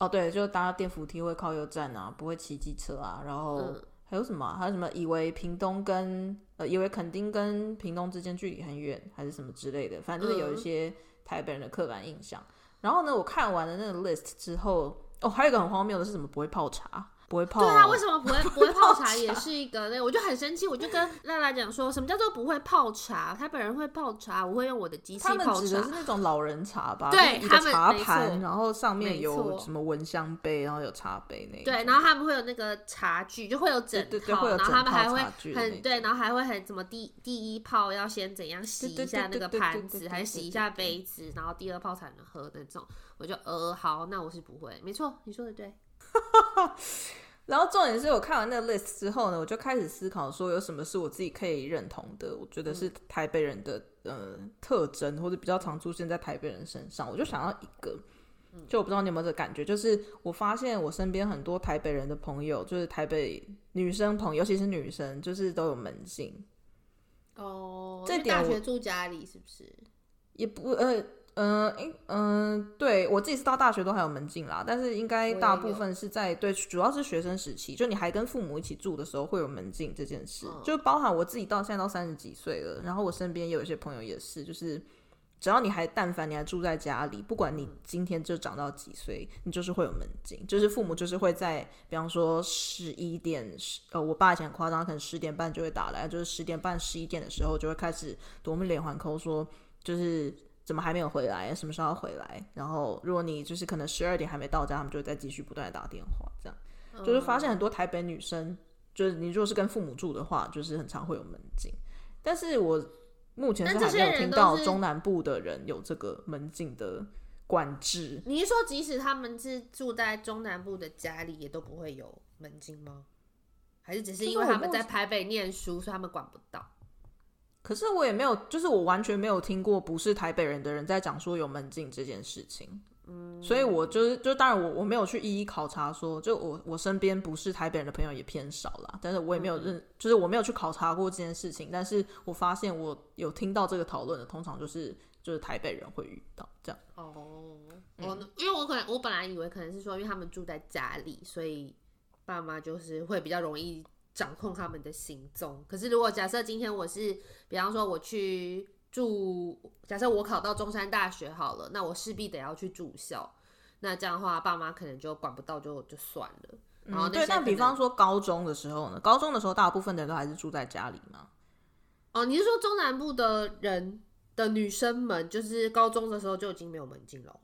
哦，对，就搭电扶梯会靠右站啊，不会骑机车啊，然后。嗯还有什么、啊？还有什么？以为屏东跟呃，以为垦丁跟屏东之间距离很远，还是什么之类的？反正就是有一些台北人的刻板印象。嗯、然后呢，我看完了那个 list 之后，哦，还有一个很荒谬的是什么？不会泡茶。不会泡，对
啊，为什么不会不会泡茶 也是一个？那我就很生气，我就跟娜娜讲说，什么叫做不会泡茶？他本人会泡茶，我会用我的机器泡茶。
他们指的是那种老人茶吧？
对，
一个茶盘，然后上面有什么蚊香杯，然后有茶杯那。
对，然后他们会有那个茶具，就会有整套，然后他们还会很对，然后还会很什么第第一泡要先怎样洗一下那个盘子，还洗一下杯子，然后第二泡才能喝那种。我就呃好，那我是不会，没错，你说的对。
然后重点是我看完那个 list 之后呢，我就开始思考说有什么是我自己可以认同的，我觉得是台北人的呃特征，或者比较常出现在台北人身上。我就想要一个，就我不知道你有没有这感觉，就是我发现我身边很多台北人的朋友，就是台北女生朋友，尤其是女生，就是都有门禁。
哦，这点大学住家里是不是？
也不呃。嗯，嗯、对我自己是到大学都还有门禁啦，但是应该大部分是在对，主要是学生时期，就你还跟父母一起住的时候会有门禁这件事，就包含我自己到现在都三十几岁了，然后我身边也有一些朋友也是，就是只要你还但凡你还住在家里，不管你今天就长到几岁，你就是会有门禁，就是父母就是会在，比方说十一点，呃，我爸以前很夸张，可能十点半就会打来，就是十点半十一点的时候就会开始夺命连环 call 说，就是。怎么还没有回来？什么时候要回来？然后如果你就是可能十二点还没到家，他们就会再继续不断的打电话，这样、嗯、就是发现很多台北女生，就是你如果是跟父母住的话，就是很常会有门禁。但是我目前是还没有听到中南部的人有这个门禁的管制。
你是说即使他们是住在中南部的家里，也都不会有门禁吗？还是只是因为他们在台北念书，所以他们管不到？
可是我也没有，就是我完全没有听过不是台北人的人在讲说有门禁这件事情。嗯，所以我就是，就当然我我没有去一一考察说，就我我身边不是台北人的朋友也偏少啦，但是我也没有认，嗯、就是我没有去考察过这件事情。但是我发现我有听到这个讨论的，通常就是就是台北人会遇到这样。
哦，我、嗯、因为我可能我本来以为可能是说，因为他们住在家里，所以爸妈就是会比较容易。掌控他们的行踪。可是，如果假设今天我是，比方说我去住，假设我考到中山大学好了，那我势必得要去住校。那这样的话，爸妈可能就管不到就，就就算了。然后对，那
比方说高中的时候呢？高中的时候，大部分的人都还是住在家里吗？
哦，你是说中南部的人的女生们，就是高中的时候就已经没有门禁了？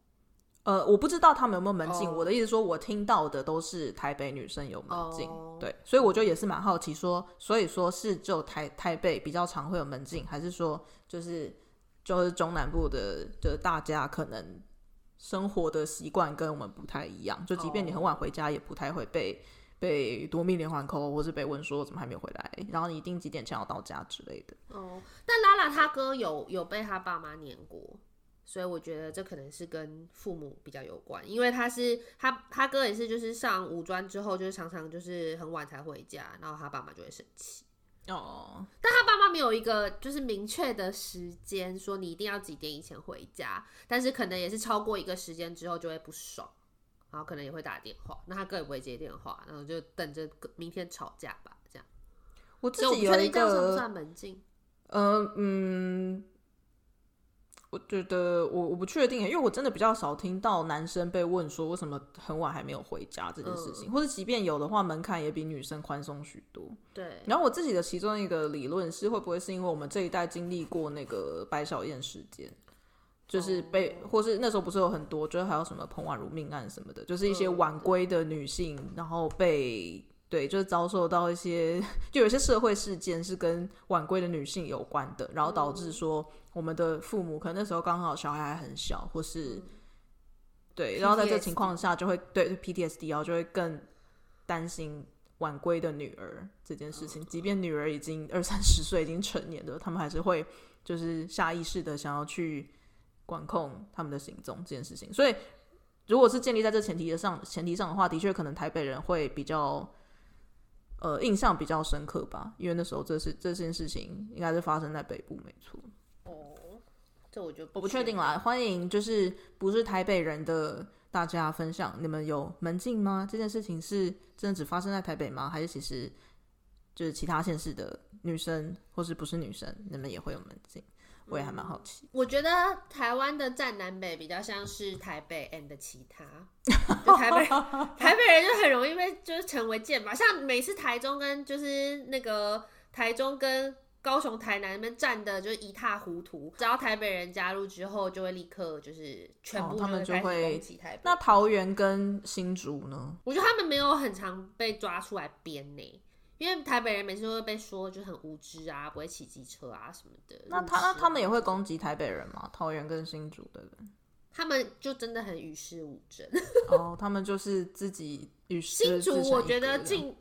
呃，我不知道他们有没有门禁。Oh. 我的意思说，我听到的都是台北女生有门禁，oh. 对，所以我就也是蛮好奇说，所以说是就台台北比较常会有门禁，还是说就是就是中南部的，就是大家可能生活的习惯跟我们不太一样，就即便你很晚回家，也不太会被、oh. 被夺命连环 call，或是被问说怎么还没有回来，然后你一定几点前要到家之类的。
哦，oh. 但拉拉他哥有有被他爸妈撵过。所以我觉得这可能是跟父母比较有关，因为他是他他哥也是，就是上五专之后，就是常常就是很晚才回家，然后他爸妈就会生气哦。Oh. 但他爸妈没有一个就是明确的时间说你一定要几点以前回家，但是可能也是超过一个时间之后就会不爽，然后可能也会打电话，那他哥也不会接电话，然后就等着明天吵架吧，这样。
我自己有一个，
这样算不算门禁？
呃嗯。我觉得我我不确定，因为我真的比较少听到男生被问说为什么很晚还没有回家这件事情，嗯、或者即便有的话，门槛也比女生宽松许多。
对。
然后我自己的其中一个理论是，会不会是因为我们这一代经历过那个白小燕事件，就是被，哦、或是那时候不是有很多，就是还有什么彭婉如命案什么的，就是一些晚归的女性，嗯、然后被。对，就是遭受到一些，就有一些社会事件是跟晚归的女性有关的，然后导致说我们的父母可能那时候刚好小孩还很小，或是、嗯、对，然后在这情况下就会对 PTSD，然后就会更担心晚归的女儿这件事情，即便女儿已经二三十岁，已经成年了，他们还是会就是下意识的想要去管控他们的行踪这件事情。所以，如果是建立在这前提的上前提上的话，的确可能台北人会比较。呃，印象比较深刻吧，因为那时候这是这件事情应该是发生在北部，没错。
哦，这我就不
我不确定啦。欢迎就是不是台北人的大家分享，你们有门禁吗？这件事情是真的只发生在台北吗？还是其实就是其他县市的女生或是不是女生，你们也会有门禁？我也还蛮好奇、嗯。
我觉得台湾的站南北比较像是台北 and 其他，就台北台北人就很容易被就是成为剑吧，像每次台中跟就是那个台中跟高雄台南那边占的就是一塌糊涂，只要台北人加入之后，就会立刻就是全部、哦、他们就会攻击台北。
那桃园跟新竹呢？
我觉得他们没有很常被抓出来编呢。因为台北人每次都会被说就很无知啊，不会骑机车啊什么的。
那他那他们也会攻击台北人吗？桃园跟新竹的人，
他们就真的很与世无争。
哦，他们就是自己与世。
新竹我觉得进。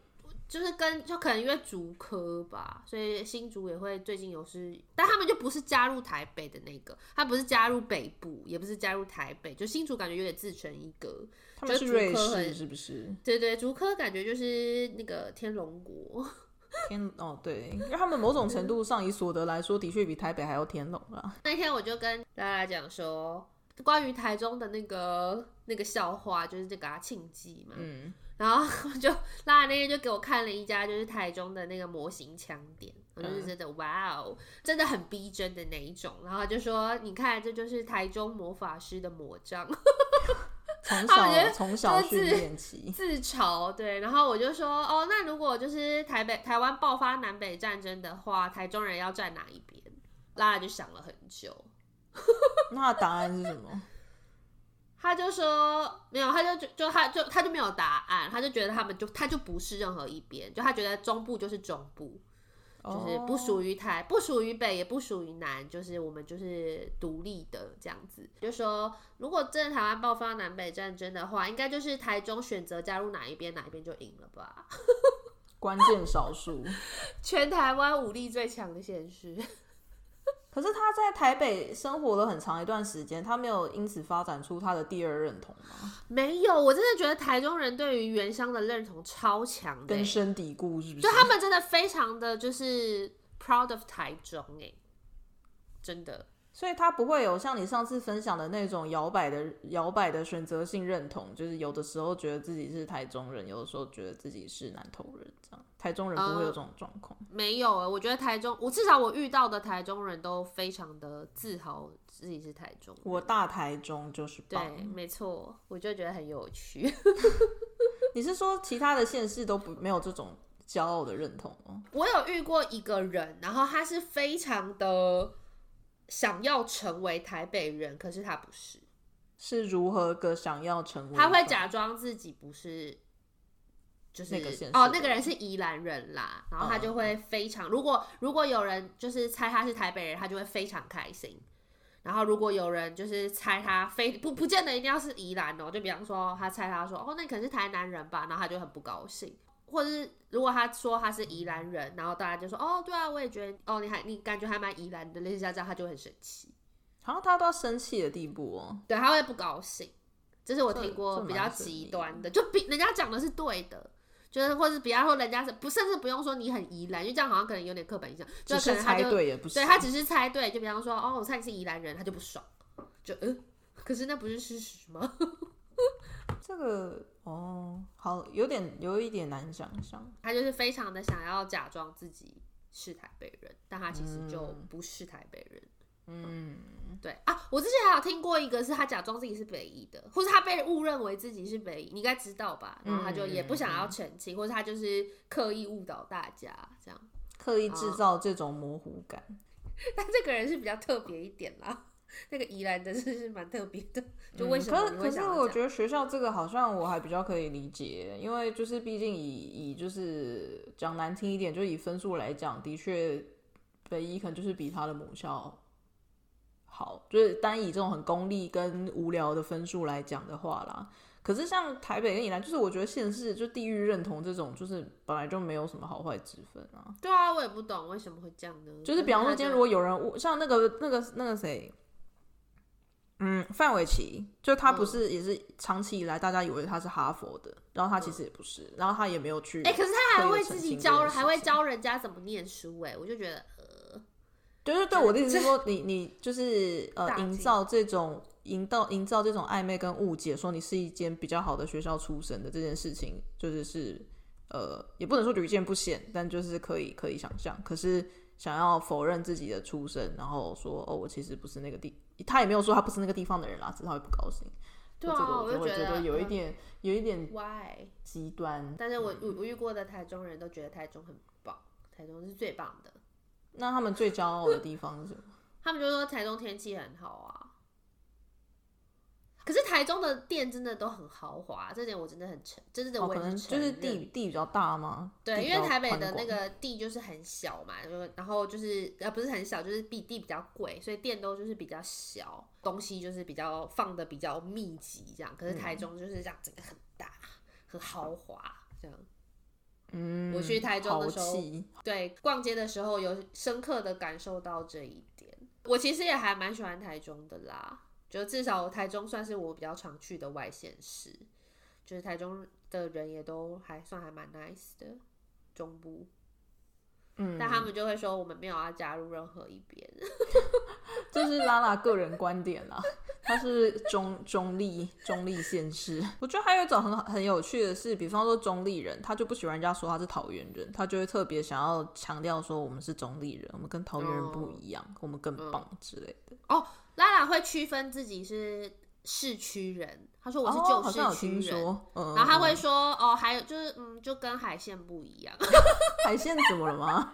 就是跟就可能因为竹科吧，所以新竹也会最近有是，但他们就不是加入台北的那个，他不是加入北部，也不是加入台北，就新竹感觉有点自成一格。
他们是瑞士是不是？
对对，竹科感觉就是那个天龙国。
天哦，对，因为他们某种程度上以所得来说，的确比台北还要天龙啊。
那天我就跟大家讲说，关于台中的那个那个笑话，就是这个啊庆记嘛，嗯。然后 就拉那天就给我看了一家就是台中的那个模型枪店，我就是真的、嗯、哇哦，真的很逼真的那一种。然后就说你看这就是台中魔法师的魔杖，
从小从小训练起
自嘲对。然后我就说哦，那如果就是台北台湾爆发南北战争的话，台中人要站哪一边？拉拉就想了很久，
那答案是什么？
他就说没有，他就就就他就他就没有答案，他就觉得他们就他就不是任何一边，就他觉得中部就是中部，就是不属于台，不属于北，也不属于南，就是我们就是独立的这样子。就说如果真的台湾爆发南北战争的话，应该就是台中选择加入哪一边，哪一边就赢了吧？
关键少数，
全台湾武力最强的县市。
可是他在台北生活了很长一段时间，他没有因此发展出他的第二认同吗？
没有，我真的觉得台中人对于原乡的认同超强，
根深蒂固，是不是？
就他们真的非常的就是 proud of 台中，哎，真的。
所以他不会有像你上次分享的那种摇摆的摇摆的选择性认同，就是有的时候觉得自己是台中人，有的时候觉得自己是南投人，这样。台中人不会有这种状况。呃，
没有诶，我觉得台中，我至少我遇到的台中人都非常的自豪自己是台中。
我大台中就是棒。
对，没错，我就觉得很有趣。
你是说其他的县市都不没有这种骄傲的认同吗？
我有遇过一个人，然后他是非常的。想要成为台北人，可是他不是。
是如何个想要成为？
他会假装自己不是，就是
那个
哦，那个人是宜兰人啦，然后他就会非常。如果如果有人就是猜他是台北人，他就会非常开心。然后如果有人就是猜他非不不见得一定要是宜兰哦，就比方说他猜他说哦，那可能是台南人吧，然后他就很不高兴。或者是如果他说他是宜兰人，然后大家就说哦，对啊，我也觉得哦，你还你感觉还蛮宜兰的，类似像这样，他就很生气，
好像他到生气的地步哦。
对，他会不高兴，这是我听过比较极端的，就比人家讲的是对的，就是或者比方说人家是不，甚至不用说你很宜兰，因为这样好像可能有点刻板印象，就可能他就
猜对也不
对，他只是猜对，就比方说哦，我猜你是宜兰人，他就不爽，就嗯、呃，可是那不是事实吗？
这个哦，好，有点有一点难想象。
他就是非常的想要假装自己是台北人，但他其实就不是台北人。
嗯，
对啊，我之前还有听过一个是他假装自己是北医的，或是他被误认为自己是北医，你应该知道吧？然后他就也不想要澄清，嗯、或者他就是刻意误导大家，这样
刻意制造这种模糊感。
但这个人是比较特别一点啦，那个宜兰的真是蛮特别的。就为什么、
嗯？可是可是我觉得学校这个好像我还比较可以理解，因为就是毕竟以以就是讲难听一点，就以分数来讲，的确北一可能就是比他的母校好，就是单以这种很功利跟无聊的分数来讲的话啦。可是像台北跟宜兰，就是我觉得县市就地域认同这种，就是本来就没有什么好坏之分啊。
对啊，我也不懂为什么会这样呢？
就是比方说，今天如果有人像那个那个那个谁，嗯，范玮琪，就他不是也是长期以来大家以为他是哈佛的，然后他其实也不是，然后他也没有去。哎、
欸，可是他还会自己教，还会教人家怎么念书，哎，我就觉得，呃，
就是对，我的意思是说，你你就是呃，营造这种。营造营造这种暧昧跟误解，说你是一间比较好的学校出身的这件事情，就是是呃，也不能说屡见不鲜，但就是可以可以想象。可是想要否认自己的出身，然后说哦，我其实不是那个地，他也没有说他不是那个地方的人啦，只是他会不高兴。
对啊，
这个我
觉
得有一点、嗯、有一点
歪
极端。
但是我我遇过的台中人都觉得台中很棒，台中是最棒的。
那他们最骄傲的地方是什么？
他们就说台中天气很好啊。可是台中的店真的都很豪华，这点我真的很承，真的我。
可能就是地地比较大吗？
对，因为台北的那个地就是很小嘛，就然后就是呃不是很小，就是比地比较贵，所以店都就是比较小，东西就是比较放的比较密集这样。可是台中就是这样，整个很大，很豪华这样。嗯，我去台中的时候，对，逛街的时候有深刻的感受到这一点。我其实也还蛮喜欢台中的啦。就至少台中算是我比较常去的外县市，就是台中的人也都还算还蛮 nice 的，中部，嗯，但他们就会说我们没有要加入任何一边，
这是拉拉个人观点啦，他是中中立中立县市。我觉得还有一种很很有趣的是，比方说中立人，他就不喜欢人家说他是桃园人，他就会特别想要强调说我们是中立人，我们跟桃园人不一样，哦、我们更棒之类的
哦。拉拉会区分自己是市区人，他说我是旧市区人，哦嗯、然后他会说哦，还有就是嗯，就跟海线不一样。
海线怎么了吗？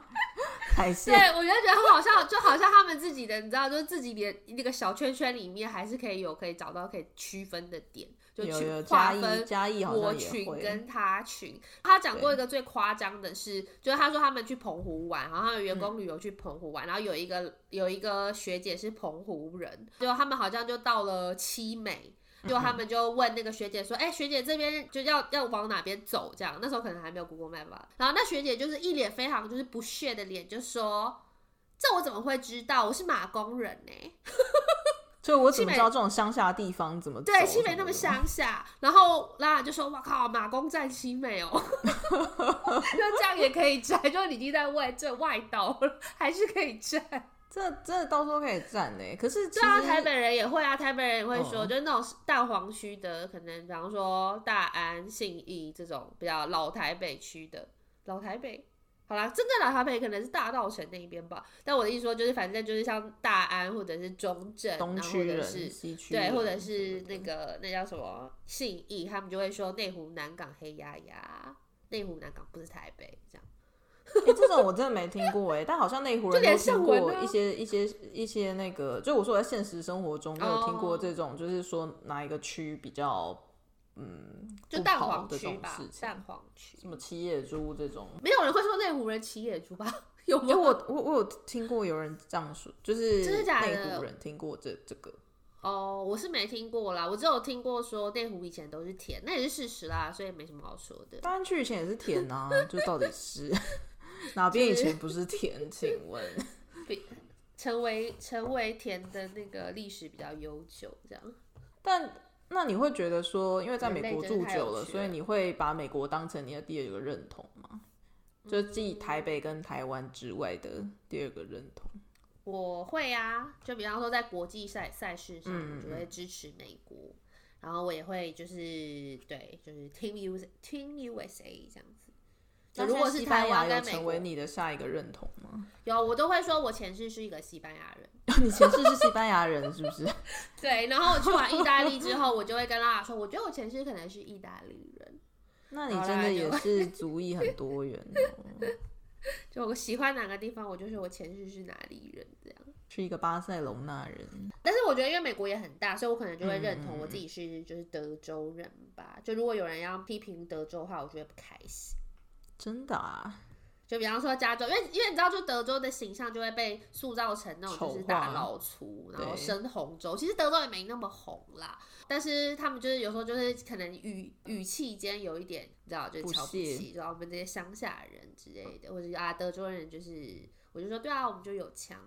对，我觉得觉得很好笑，就好像他们自己的，你知道，就是自己的那个小圈圈里面，还是可以有可以找到可以区分的点，就去划分我群跟他群。他讲过一个最夸张的是，就是他说他们去澎湖玩，然后他们员工旅游去澎湖玩，嗯、然后有一个有一个学姐是澎湖人，就他们好像就到了七美。就他们就问那个学姐说：“哎、欸，学姐这边就要要往哪边走？这样那时候可能还没有 Google Map 吧。然后那学姐就是一脸非常就是不屑的脸，就说：‘这我怎么会知道？我是马工人呢、欸。’
所以我怎么知道这种乡下的地方怎么走？
对，西美那么乡下。然后拉拉就说：‘哇靠，马公在西美哦、喔，就这样也可以站，就你已经在外这外岛了，还是可以站。’
这真的到时候可以站呢，可是
对啊，台北人也会啊，台北人也会说，哦、就是那种大黄区的，可能比方说大安、信义这种比较老台北区的老台北，好啦，真的老台北可能是大道城那一边吧。但我的意思说，就是反正就是像大安或者是中正，
东区人、
是
西区
对，或者是那个那叫什么信义，他们就会说内湖南港黑压压，内湖南港不是台北这样。
哎、欸，这种我真的没听过哎，但好像内湖人都听过一些一些一些那个，就我说在现实生活中没有听过这种，就是说哪一个区比较嗯，
就蛋黄区吧，蛋黄区
什么骑野猪这种，
没有人会说内湖人骑野猪吧？有没有？
我我我有听过有人这样说，就是真的假的？内湖人听过这这个
哦，我是没听过啦，我只有听过说内湖以前都是田，那也是事实啦，所以没什么好说的。
当然去以前也是田啊，就到底是。哪边以前不是田？请问，
成为成为田的那个历史比较悠久，这样。
但那你会觉得说，因为在美国住久了，所以你会把美国当成你的第二个认同吗？就继台北跟台湾之外的第二个认同。
我会啊，就比方说在国际赛赛事上，我就会支持美国，嗯、然后我也会就是对，就是 Team USA Team USA 这样子。如果是台湾跟美国，
有成为你的下一个认同吗？
有，我都会说我前世是一个西班牙人。
你前世是西班牙人是不是？
对，然后我去完意大利之后，我就会跟大家说，我觉得我前世可能是意大利人。
那你真的也 是族裔很多元哦。
就我喜欢哪个地方，我就是我前世是哪里人，这样。
是一个巴塞隆纳人。
但是我觉得，因为美国也很大，所以我可能就会认同我自己是就是德州人吧。嗯、就如果有人要批评德州的话，我觉得不开心。
真的啊？
就比方说加州，因为因为你知道，就德州的形象就会被塑造成那种就是大老粗，然后深红州。其实德州也没那么红啦，但是他们就是有时候就是可能语语气间有一点，你知道，就是瞧不起，然后我们这些乡下人之类的，或者是啊德州人就是，我就说对啊，我们就有枪。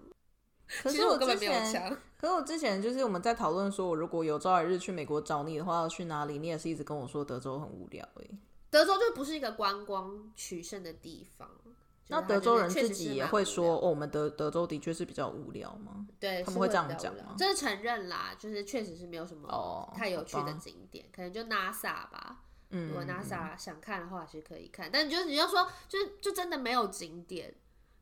可是我根本没有枪。可是我之前就是我们在讨论说，我如果有朝一日去美国找你的话，要去哪里？你也是一直跟我说德州很无聊诶。
德州就不是一个观光取胜的地方。
那德州人自己也会说：“哦，我们德德州的确是比较无聊吗？”
对，
他们会这样讲吗？
这是承认啦，就是确实是没有什么太有趣的景点，可能就 NASA 吧。嗯，如果 NASA 想看的话，其实可以看。但你就你要说，就是就真的没有景点，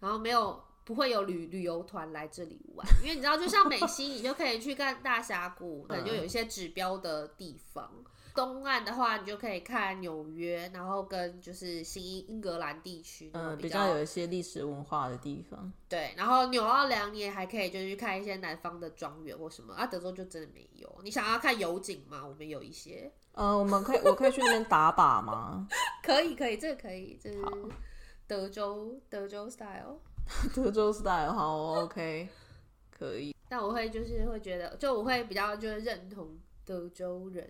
然后没有不会有旅旅游团来这里玩，因为你知道，就像美西，你就可以去看大峡谷，可能就有一些指标的地方。东岸的话，你就可以看纽约，然后跟就是新英英格兰地区，
嗯，比较有一些历史文化的地方。
对，然后纽奥良你也还可以就是去看一些南方的庄园或什么啊。德州就真的没有。你想要看油井吗？我们有一些。
呃，我们可以，我可以去那边打靶吗？
可以，可以，这个可以，这是德州德州 style，
德州 style 好，OK，可以。
但我会就是会觉得，就我会比较就是认同德州人。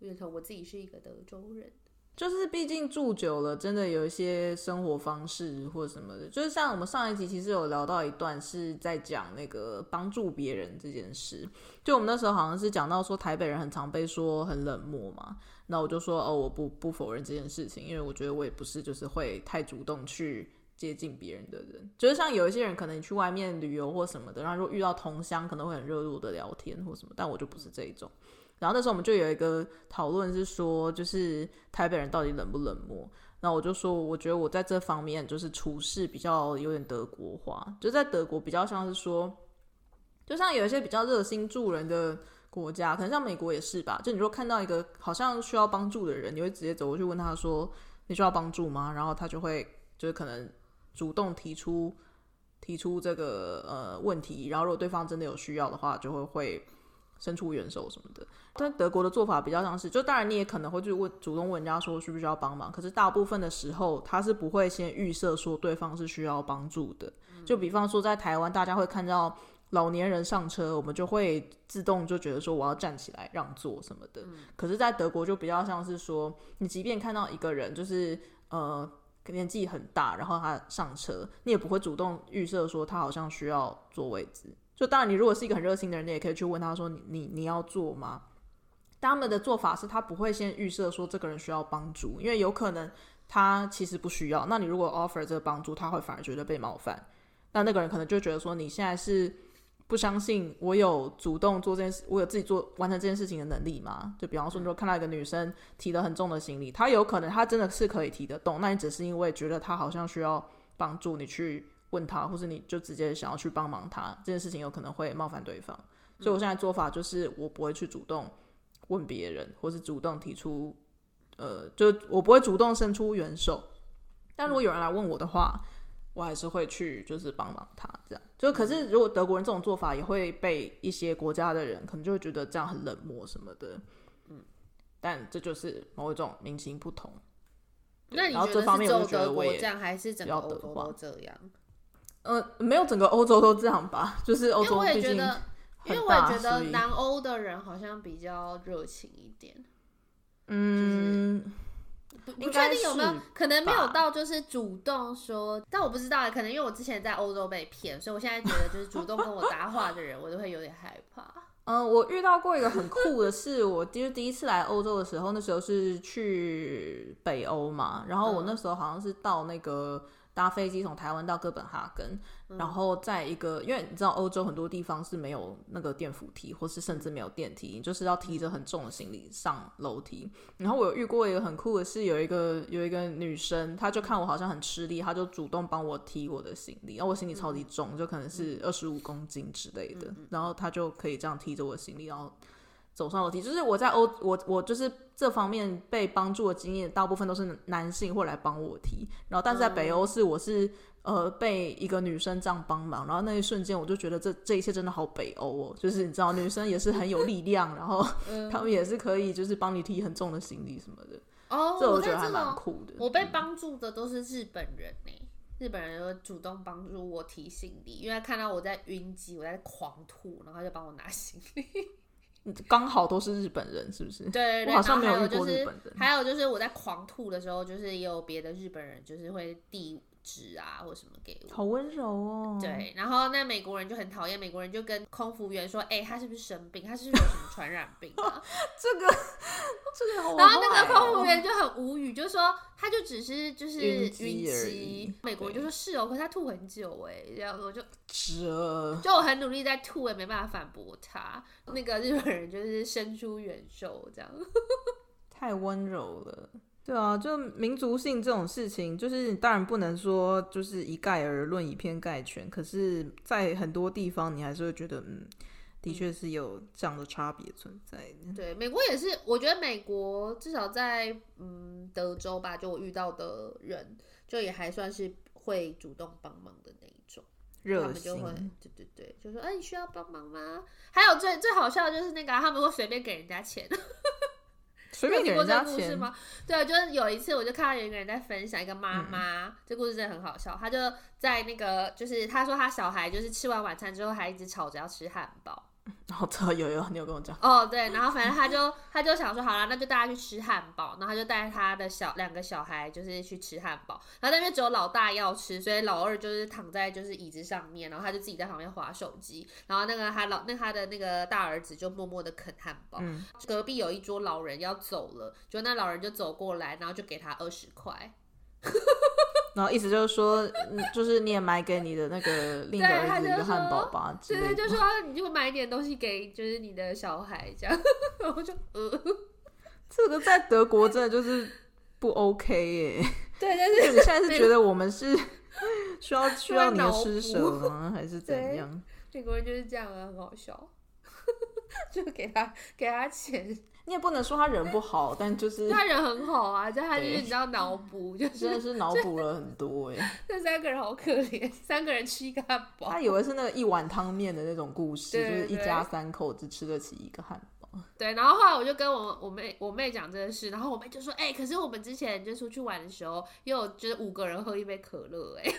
认同我自己是一个德州人，
就是毕竟住久了，真的有一些生活方式或什么的，就是像我们上一集其实有聊到一段是在讲那个帮助别人这件事，就我们那时候好像是讲到说台北人很常被说很冷漠嘛，那我就说哦，我不不否认这件事情，因为我觉得我也不是就是会太主动去接近别人的人，就是像有一些人可能你去外面旅游或什么的，然后如果遇到同乡可能会很热络的聊天或什么，但我就不是这一种。然后那时候我们就有一个讨论是说，就是台北人到底冷不冷漠？然后我就说，我觉得我在这方面就是处事比较有点德国化，就在德国比较像是说，就像有一些比较热心助人的国家，可能像美国也是吧。就你如果看到一个好像需要帮助的人，你会直接走过去问他说：“你需要帮助吗？”然后他就会就是可能主动提出提出这个呃问题，然后如果对方真的有需要的话，就会会。伸出援手什么的，但德国的做法比较像是，就当然你也可能会去问，主动问人家说需不需要帮忙，可是大部分的时候他是不会先预设说对方是需要帮助的。就比方说在台湾，大家会看到老年人上车，我们就会自动就觉得说我要站起来让座什么的。可是，在德国就比较像是说，你即便看到一个人就是呃年纪很大，然后他上车，你也不会主动预设说他好像需要坐位置。就当然，你如果是一个很热心的人，你也可以去问他说你：“你你要做吗？”他们的做法是他不会先预设说这个人需要帮助，因为有可能他其实不需要。那你如果 offer 这个帮助，他会反而觉得被冒犯。那那个人可能就觉得说你现在是不相信我有主动做这件事，我有自己做完成这件事情的能力吗？就比方说，你说看到一个女生提了很重的行李，她有可能她真的是可以提得动，那你只是因为觉得她好像需要帮助，你去。问他，或是你就直接想要去帮忙他，这件事情有可能会冒犯对方，所以我现在做法就是我不会去主动问别人，或是主动提出，呃，就我不会主动伸出援手，但如果有人来问我的话，我还是会去就是帮忙他，这样。就可是如果德国人这种做法也会被一些国家的人可能就会觉得这样很冷漠什么的，嗯，但这就是某一种民情不同。
那你觉得是只有德国这样，还是整个欧洲都这样？
呃，没有整个欧洲都这样吧，就是欧洲毕竟很大，
因为我也觉得南欧的人好像比较热情一点。嗯，就是、不确定有没有可能没有到就是主动说，但我不知道，可能因为我之前在欧洲被骗，所以我现在觉得就是主动跟我搭话的人，我都会有点害怕。
嗯、呃，我遇到过一个很酷的事，我就是第一次来欧洲的时候，那时候是去北欧嘛，然后我那时候好像是到那个。搭飞机从台湾到哥本哈根，
嗯、
然后在一个，因为你知道欧洲很多地方是没有那个电扶梯，或是甚至没有电梯，就是要提着很重的行李上楼梯。然后我有遇过一个很酷的是，有一个有一个女生，她就看我好像很吃力，她就主动帮我提我的行李，然后我行李超级重，就可能是二十五公斤之类的，然后她就可以这样提着我的行李，然后。走上楼梯，就是我在欧，我我就是这方面被帮助的经验，大部分都是男性会来帮我提，然后但是在北欧是我是、嗯、呃被一个女生这样帮忙，然后那一瞬间我就觉得这这一切真的好北欧哦，就是你知道女生也是很有力量，然后他们也是可以就是帮你提很重的行李什么的
哦，
这我觉得还蛮酷的。
我被帮助的都是日本人呢、欸，日本人会主动帮助我提行李，因为他看到我在晕机，我在狂吐，然后他就帮我拿行李。
刚好都是日本人，是不是？
对对对，
我好像没有遇过日本人。
还有就是我在狂吐的时候，就是也有别的日本人，就是会递纸啊或什么给我，
好温柔哦。
对，然后那美国人就很讨厌，美国人就跟空服员说：“哎、欸，他是不是生病？他是不是有什么传染病啊？”
这个这个好、哦，
然后那个空服员就很无语，就说他就只是就是晕机。美国人就说：“是哦，可是他吐很久哎。”这样我就就我很努力在吐，也没办法反驳他。那个日本人就是伸出援手，这样
太温柔了。对啊，就民族性这种事情，就是你当然不能说就是一概而论、以偏概全。可是，在很多地方，你还是会觉得，嗯，的确是有这样的差别存在的。
对，美国也是，我觉得美国至少在嗯德州吧，就我遇到的人，就也还算是会主动帮忙的那一种，热心。他们就会，对对对，就说，哎，你需要帮忙吗？还有最最好笑的就是那个、啊，他们会随便给人家钱。
随便给人家钱
故事吗？对，就是有一次，我就看到有一个人在分享，一个妈妈、嗯，这故事真的很好笑。他就在那个，就是他说他小孩就是吃完晚餐之后还一直吵着要吃汉堡。
然后这有有，你有跟我讲
哦，对，然后反正他就他就想说，好了，那就大家去吃汉堡，然后他就带他的小两个小孩，就是去吃汉堡。然后那边只有老大要吃，所以老二就是躺在就是椅子上面，然后他就自己在旁边划手机。然后那个他老那他的那个大儿子就默默的啃汉堡。嗯。隔壁有一桌老人要走了，就那老人就走过来，然后就给他二十块。
然后意思就是说，就是你也买给你的那个另一个儿子一个汉堡吧？
对，对，就说你就买一点东西给，就是你的小孩这样。然后就呃，
这个在德国真的就是不 OK 耶。
对，但是
你现在是觉得我们是需要需要你的施舍吗？还是怎样？
美国人就是这样啊，很好笑。就给他给他钱。
你也不能说他人不好，但就是
他人很好啊，就他就是你知道脑补，就是
真的是脑补了很多哎。
这三个人好可怜，三个人吃一个汉堡。
他以为是那个一碗汤面的那种故事，就是一家三口只吃得起一个汉堡。
对，然后后来我就跟我我妹我妹讲这件事，然后我妹就说：“哎、欸，可是我们之前就出去玩的时候，又有就是五个人喝一杯可乐哎。”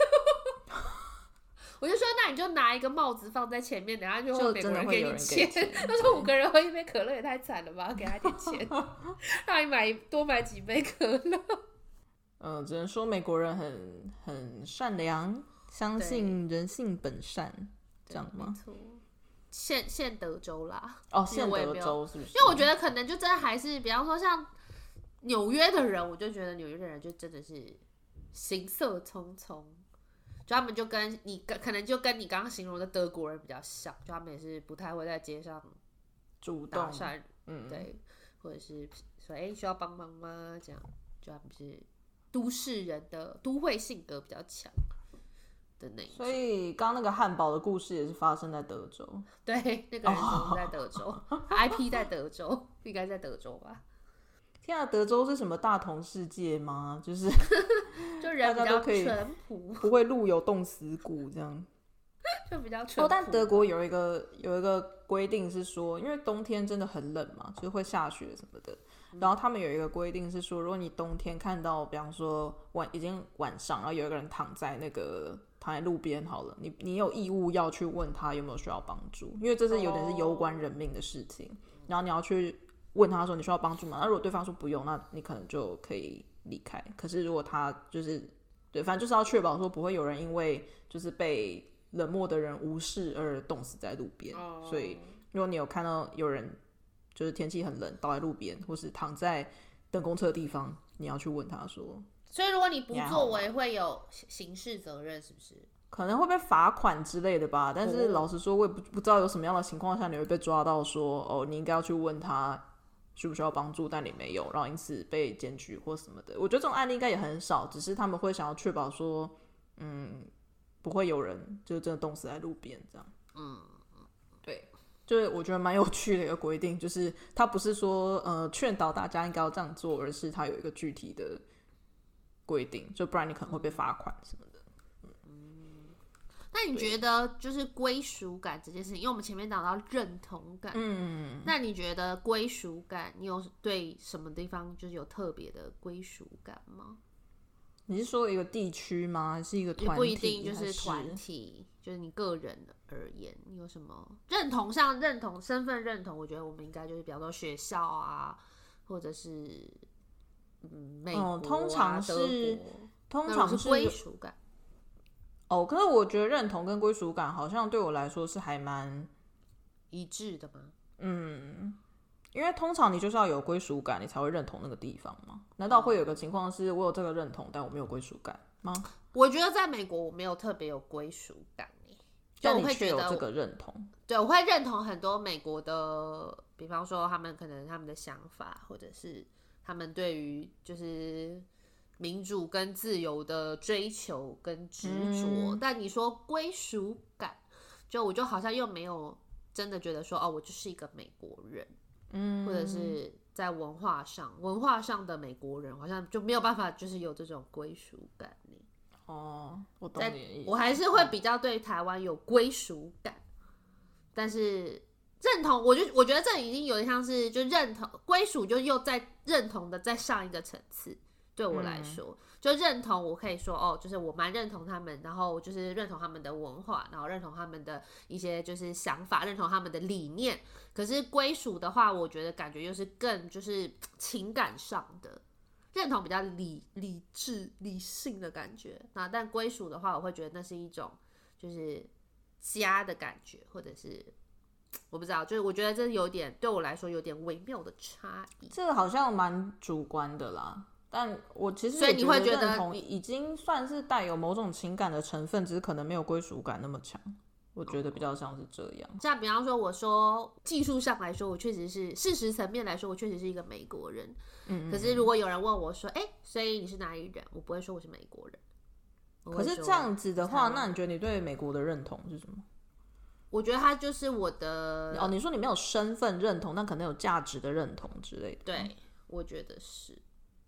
我就说，那你就拿一个帽子放在前面，等下就会美国人给你钱。他说五个人喝一杯可乐也太惨了吧，给他点钱，让你买多买几杯可乐。
嗯、呃，只能说美国人很很善良，相信人性本善，这样吗？
现现德州啦，
哦，现德州是不是？
因为我觉得可能就真的还是，比方说像纽约的人，我就觉得纽约的人就真的是行色匆匆。就他们就跟你跟可能就跟你刚刚形容的德国人比较像，就他们也是不太会在街上
主动
嗯，对，或者是说哎、欸、需要帮忙吗？这样，就他们是都市人的都会性格比较强的那一种。
所以刚刚那个汉堡的故事也是发生在德州，
对，那个人是在德州、oh.，IP 在德州，应该在德州吧。
天啊，德州是什么大同世界吗？就是
就人比较淳朴，
不会路有冻死骨这样，
就比较淳朴。
哦，但德国有一个有一个规定是说，因为冬天真的很冷嘛，就是会下雪什么的。然后他们有一个规定是说，如果你冬天看到，比方说晚已经晚上，然后有一个人躺在那个躺在路边好了，你你有义务要去问他有没有需要帮助，因为这是有点是攸关人命的事情。然后你要去。问他说，你需要帮助吗？那如果对方说不用，那你可能就可以离开。可是如果他就是对，反正就是要确保说不会有人因为就是被冷漠的人无视而冻死在路边。Oh. 所以如果你有看到有人就是天气很冷倒在路边，或是躺在等公车的地方，你要去问他说
所以如果你不作为，会有刑事责任，是不是？
可能会被罚款之类的吧。但是老实说，我也不不知道有什么样的情况下你会被抓到说，说哦，你应该要去问他需不需要帮助，但你没有，然后因此被检举或什么的。我觉得这种案例应该也很少，只是他们会想要确保说，嗯，不会有人就真的冻死在路边这样。
嗯，对，
就是我觉得蛮有趣的一个规定，就是他不是说呃劝导大家应该要这样做，而是他有一个具体的。规定，就不然你可能会被罚款什么的。
嗯，那你觉得就是归属感这件事情，因为我们前面讲到认同感，
嗯，
那你觉得归属感，你有对什么地方就是有特别的归属感吗？
你是说一个地区吗？还是一个团体？
不一定，就是团体，就是你个人而言，你有什么认同上认同身份认同？我觉得我们应该就是比方说学校啊，或者是。嗯，美国啊，
哦，通常是通常是
归属感。
哦，可是我觉得认同跟归属感好像对我来说是还蛮
一致的吗？
嗯，因为通常你就是要有归属感，你才会认同那个地方嘛？难道会有个情况是我有这个认同，但我没有归属感吗？
我觉得在美国我没有特别有归属感，就我会觉得
有这个认同。
对，我会认同很多美国的，比方说他们可能他们的想法，或者是。他们对于就是民主跟自由的追求跟执着，嗯，但你说归属感，就我就好像又没有真的觉得说哦，我就是一个美国人，
嗯，
或者是在文化上文化上的美国人，好像就没有办法就是有这种归属感。
哦，我懂你的意思。
我还是会比较对台湾有归属感，但是。认同，我就我觉得这已经有点像是就认同归属，就又在认同的再上一个层次。对我来说，嗯，就认同，我可以说哦，就是我蛮认同他们，然后就是认同他们的文化，然后认同他们的一些就是想法，认同他们的理念。可是归属的话，我觉得感觉又是更就是情感上的认同，比较理理智理性的感觉。那但归属的话，我会觉得那是一种就是家的感觉，或者是。我不知道，就是我觉得这有点对我来说有点微妙的差异。
这个好像蛮主观的啦，但我其实
所以你会觉得
认同已经算是带有某种情感的成分，只是可能没有归属感那么强。我觉得比较像是这样。
像比方说，我说技术上来说，我确实是事实层面来说，我确实是一个美国人。
嗯，嗯。
可是如果有人问我说：“哎、欸，所以你是哪里人？”我不会说我是美国人。
可是这样子的话，那你觉得你对美国的认同是什么？
我觉得他就是我的
哦。你说你没有身份认同，但可能有价值的认同之类的。
对，我觉得是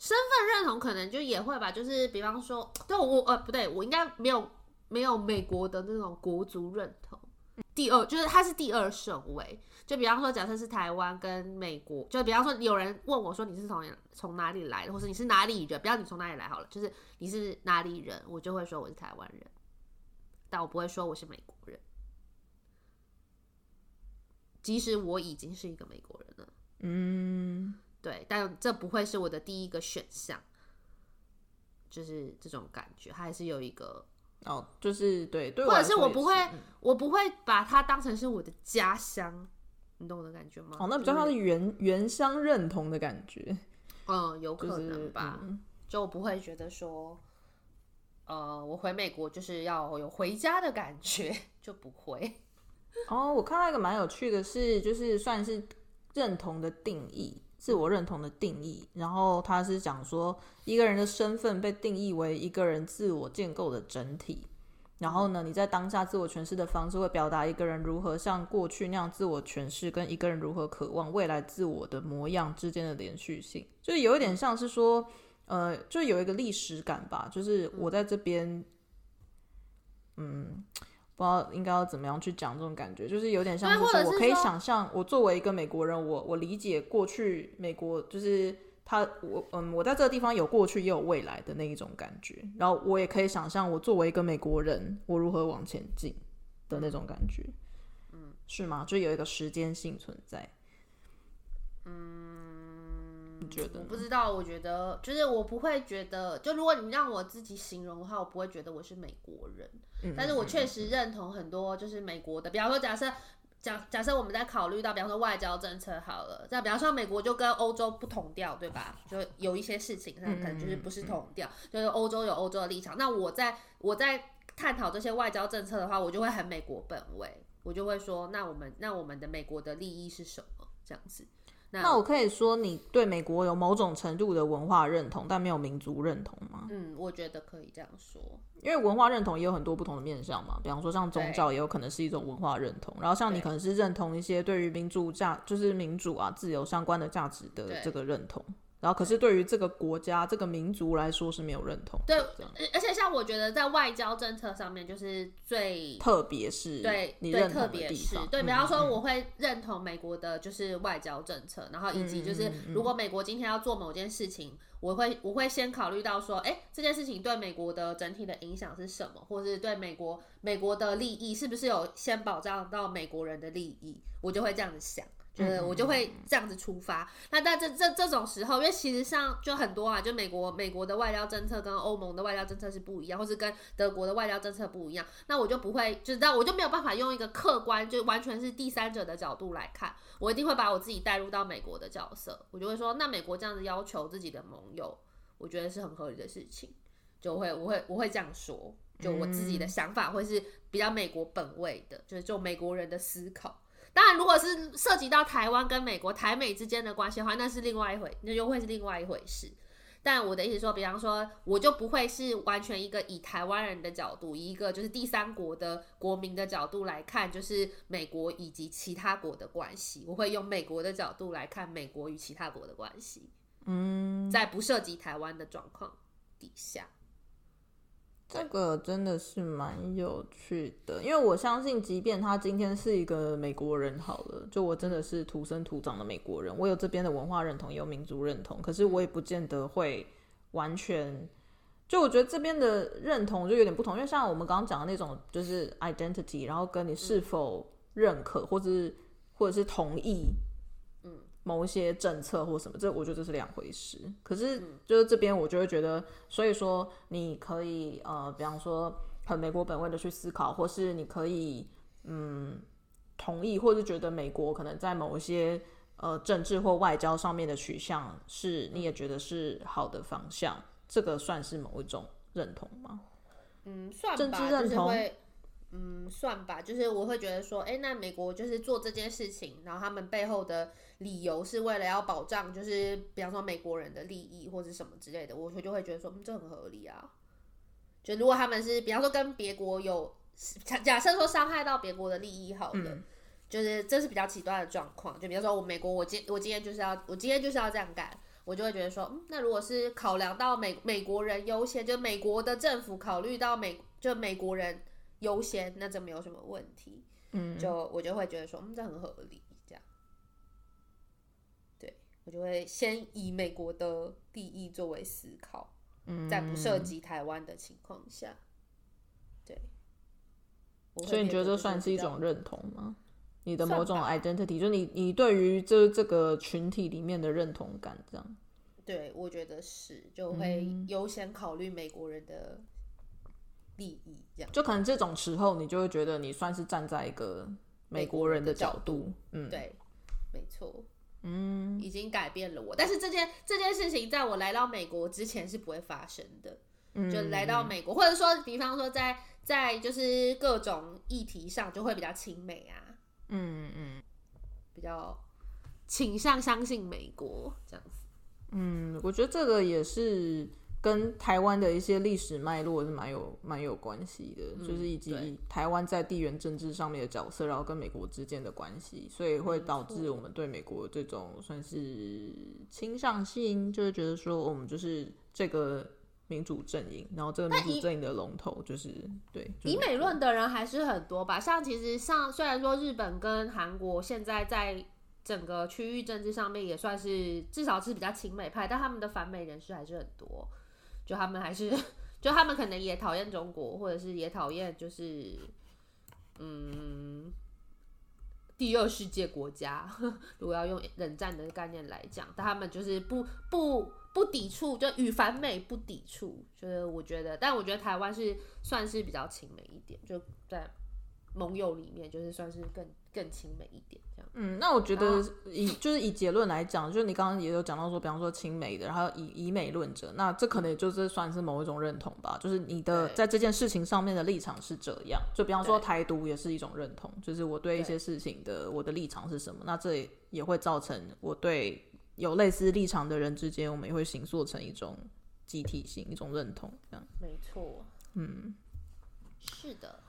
身份认同，可能就也会吧。就是比方说，对我呃不对，我应该没有没有美国的那种国族认同。第二就是他是第二顺位。就比方说，假设是台湾跟美国，就比方说有人问我说你是从从哪里来的，或者你是哪里人？不要你从哪里来好了，就是你是哪里人，我就会说我是台湾人，但我不会说我是美国人。即使我已经是一个美国人了，
嗯，
对，但这不会是我的第一个选项，就是这种感觉，还是有一个
哦，就是对，对，
或者是我不会，我不会把它当成是我的家乡，你懂我的感觉吗？
哦，那比较像是原、原乡认同的感觉，
嗯，有可能吧，就是嗯、就我不会觉得说，呃，我回美国就是要有回家的感觉，就不会。
哦，我看到一个蛮有趣的是，就是算是认同的定义，自我认同的定义。然后他是讲说，一个人的身份被定义为一个人自我建构的整体。然后呢，你在当下自我诠释的方式，会表达一个人如何像过去那样自我诠释，跟一个人如何渴望未来自我的模样之间的连续性，就有一点像是说，呃，就有一个历史感吧。就是我在这边，嗯。不知道应该要怎么样去讲这种感觉，就是有点像是说，我可以想象，我作为一个美国人，我我理解过去美国就是他，我嗯，我在这个地方有过去也有未来的那一种感觉，然后我也可以想象，我作为一个美国人，我如何往前进的那种感觉，
嗯，
是吗？就有一个时间性存在，
嗯。
觉得
我不知道，我觉得就是我不会觉得，就如果你让我自己形容的话，我不会觉得我是美国人。嗯、但是我确实认同很多就是美国的，比方说假设假假设我们在考虑到，比方说外交政策好了，那比方说美国就跟欧洲不同调，对吧？就有一些事情上可能就是不是同调，就是欧洲有欧洲的立场。那我在我在探讨这些外交政策的话，我就会很美国本位，我就会说，那我们那我们的美国的利益是什么？这样子。
那我可以说，你对美国有某种程度的文化认同，但没有民族认同吗？
嗯，我觉得可以这样说，
因为文化认同也有很多不同的面向嘛。比方说，像宗教也有可能是一种文化认同，然后像你可能是认同一些对于民主价，就是民主啊、自由相关的价值的这个认同。然后，可是对于这个国家、这个民族来说是没有认同。
对，而且像我觉得在外交政策上面，就是最
特别是
对
你认同的地方。
对，比方说我会认同美国的就是外交政策，然后以及就是如果美国今天要做某件事情，我会我会先考虑到说，哎，这件事情对美国的整体的影响是什么，或是对美国美国的利益是不是有先保障到美国人的利益，我就会这样子想。就是我就会这样子出发。那在这这这种时候，因为其实像就很多啊，就美国美国的外交政策跟欧盟的外交政策是不一样，或是跟德国的外交政策不一样。那我就不会，就是但我就没有办法用一个客观，就完全是第三者的角度来看。我一定会把我自己带入到美国的角色，我就会说，那美国这样子要求自己的盟友，我觉得是很合理的事情。就会我会我会这样说，就我自己的想法会是比较美国本位的，就是就美国人的思考。当然，如果是涉及到台湾跟美国、台美之间的关系的话，那是另外一回，那又会是另外一回事。但我的意思说，比方说，我就不会是完全一个以台湾人的角度，一个就是第三国的国民的角度来看，就是美国以及其他国的关系。我会用美国的角度来看美国与其他国的关系。嗯，在不涉及台湾的状况底下。
这个真的是蛮有趣的，因为我相信，即便他今天是一个美国人，好了，就我真的是土生土长的美国人，我有这边的文化认同，也有民族认同，可是我也不见得会完全，就我觉得这边的认同就有点不同，因为像我们刚刚讲的那种，就是 identity，然后跟你是否认可，或者是或者是同意。某一些政策或什么，这我觉得这是两回事。可是就是这边我就会觉得，所以说你可以呃，比方说很美国本位的去思考，或是你可以嗯同意，或是觉得美国可能在某一些呃政治或外交上面的取向是你也觉得是好的方向，这个算是某一种认同吗？
嗯，算吧，
政治认同。
就是嗯，算吧，就是我会觉得说，哎，那美国就是做这件事情，然后他们背后的理由是为了要保障，就是比方说美国人的利益或者什么之类的，我就会觉得说，嗯，这很合理啊。就如果他们是比方说跟别国有假假设说伤害到别国的利益，好了，嗯、就是这是比较极端的状况。就比方说我美国，我今我今天就是要我今天就是要这样干，我就会觉得说，嗯，那如果是考量到美美国人优先，就美国的政府考虑到美就美国人。优先，那这没有什么问题，嗯，就我就会觉得说，嗯，这很合理，这样，对，我就会先以美国的利益作为思考，嗯，在不涉及台湾的情况下，对，
所以你觉得这算是一种认同吗？你的某种 identity，就你你对于这这个群体里面的认同感，这样，
对，我觉得是，就会优先考虑美国人的。利益这样，
就可能这种时候，你就会觉得你算是站在一个美国人的角度，嗯，
对，没错，嗯，已经改变了我。但是这件这件事情，在我来到美国之前是不会发生的。嗯，就来到美国，或者说，比方说在，在在就是各种议题上，就会比较亲美啊，嗯嗯，比较倾向相信美国这样子。
嗯，我觉得这个也是。跟台湾的一些历史脉络是蛮有蛮有关系的，嗯、就是以及台湾在地缘政治上面的角色，然后跟美国之间的关系，所以会导致我们对美国这种算是倾向性，就是觉得说我们就是这个民主阵营，然后这个民主阵营的龙头就是对。
以美论的人还是很多吧，像其实像虽然说日本跟韩国现在在整个区域政治上面也算是至少是比较亲美派，但他们的反美人士还是很多。就他们还是，就他们可能也讨厌中国，或者是也讨厌，就是，嗯，第二世界国家。如果要用冷战的概念来讲，但他们就是不不不抵触，就与反美不抵触。就是我觉得，但我觉得台湾是算是比较亲美一点，就在盟友里面，就是算是更更亲美一点。
嗯，那我觉得以 就是以结论来讲，就是你刚刚也有讲到说，比方说亲美的，然后以以美论者，那这可能也就是算是某一种认同吧。就是你的在这件事情上面的立场是这样，就比方说台独也是一种认同，就是我对一些事情的我的立场是什么，那这也会造成我对有类似立场的人之间，我们也会形塑成一种集体性，一种认同，这样。
没错，
嗯，
是的。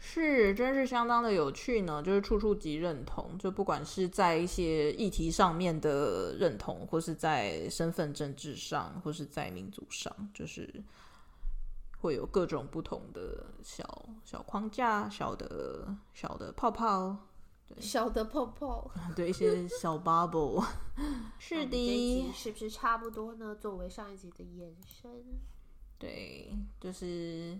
是，真是相当的有趣呢。就是处处即认同，就不管是在一些议题上面的认同，或是在身份政治上，或是在民族上，就是会有各种不同的小小框架、小的小的泡泡，对，
小的泡泡，
对，一些小 bubble。是的，
是不是差不多呢？作为上一集的延伸，
对，就是。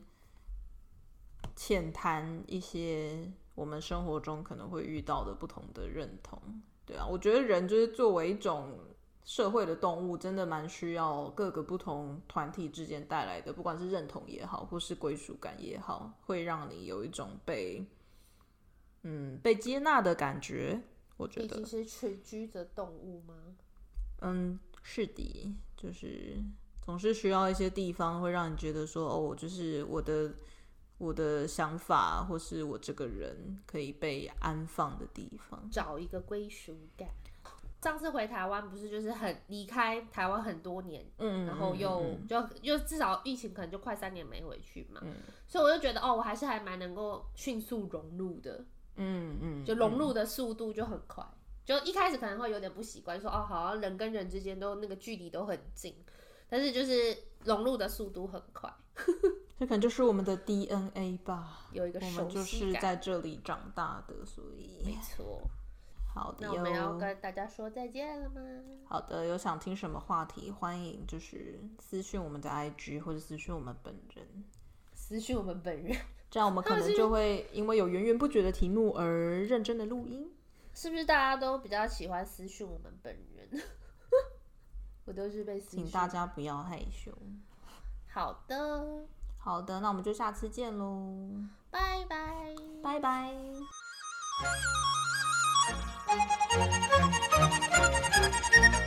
浅谈一些我们生活中可能会遇到的不同的认同，对啊，我觉得人就是作为一种社会的动物，真的蛮需要各个不同团体之间带来的，不管是认同也好，或是归属感也好，会让你有一种被嗯被接纳的感觉。我觉得，
毕竟是群居的动物吗？
嗯，是的，就是总是需要一些地方会让你觉得说，哦，就是我的。我的想法，或是我这个人可以被安放的地方，
找一个归属感。上次回台湾不是就是很离开台湾很多年，嗯，然后又、嗯、就又至少疫情可能就快三年没回去嘛，嗯，所以我就觉得哦，我还是还蛮能够迅速融入的，
嗯嗯，
就融入的速度就很快，就一开始可能会有点不习惯，说哦，好像人跟人之间都那个距离都很近，但是就是融入的速度很快。
这可能就是我们的 DNA 吧，
有一个。
我们就是在这里长大的，所以
没错。
好的，
那我们要跟大家说再见了吗？
好的，有想听什么话题，欢迎就是私讯我们的 IG 或者私讯我们本人，
私讯我们本人，
这样我们可能就会因为有源源不绝的题目而认真的录音。
是不是大家都比较喜欢私讯我们本人？我都是被私讯，
请大家不要害羞。
好的。
好的那我们就下次见喽。
拜拜。
拜拜。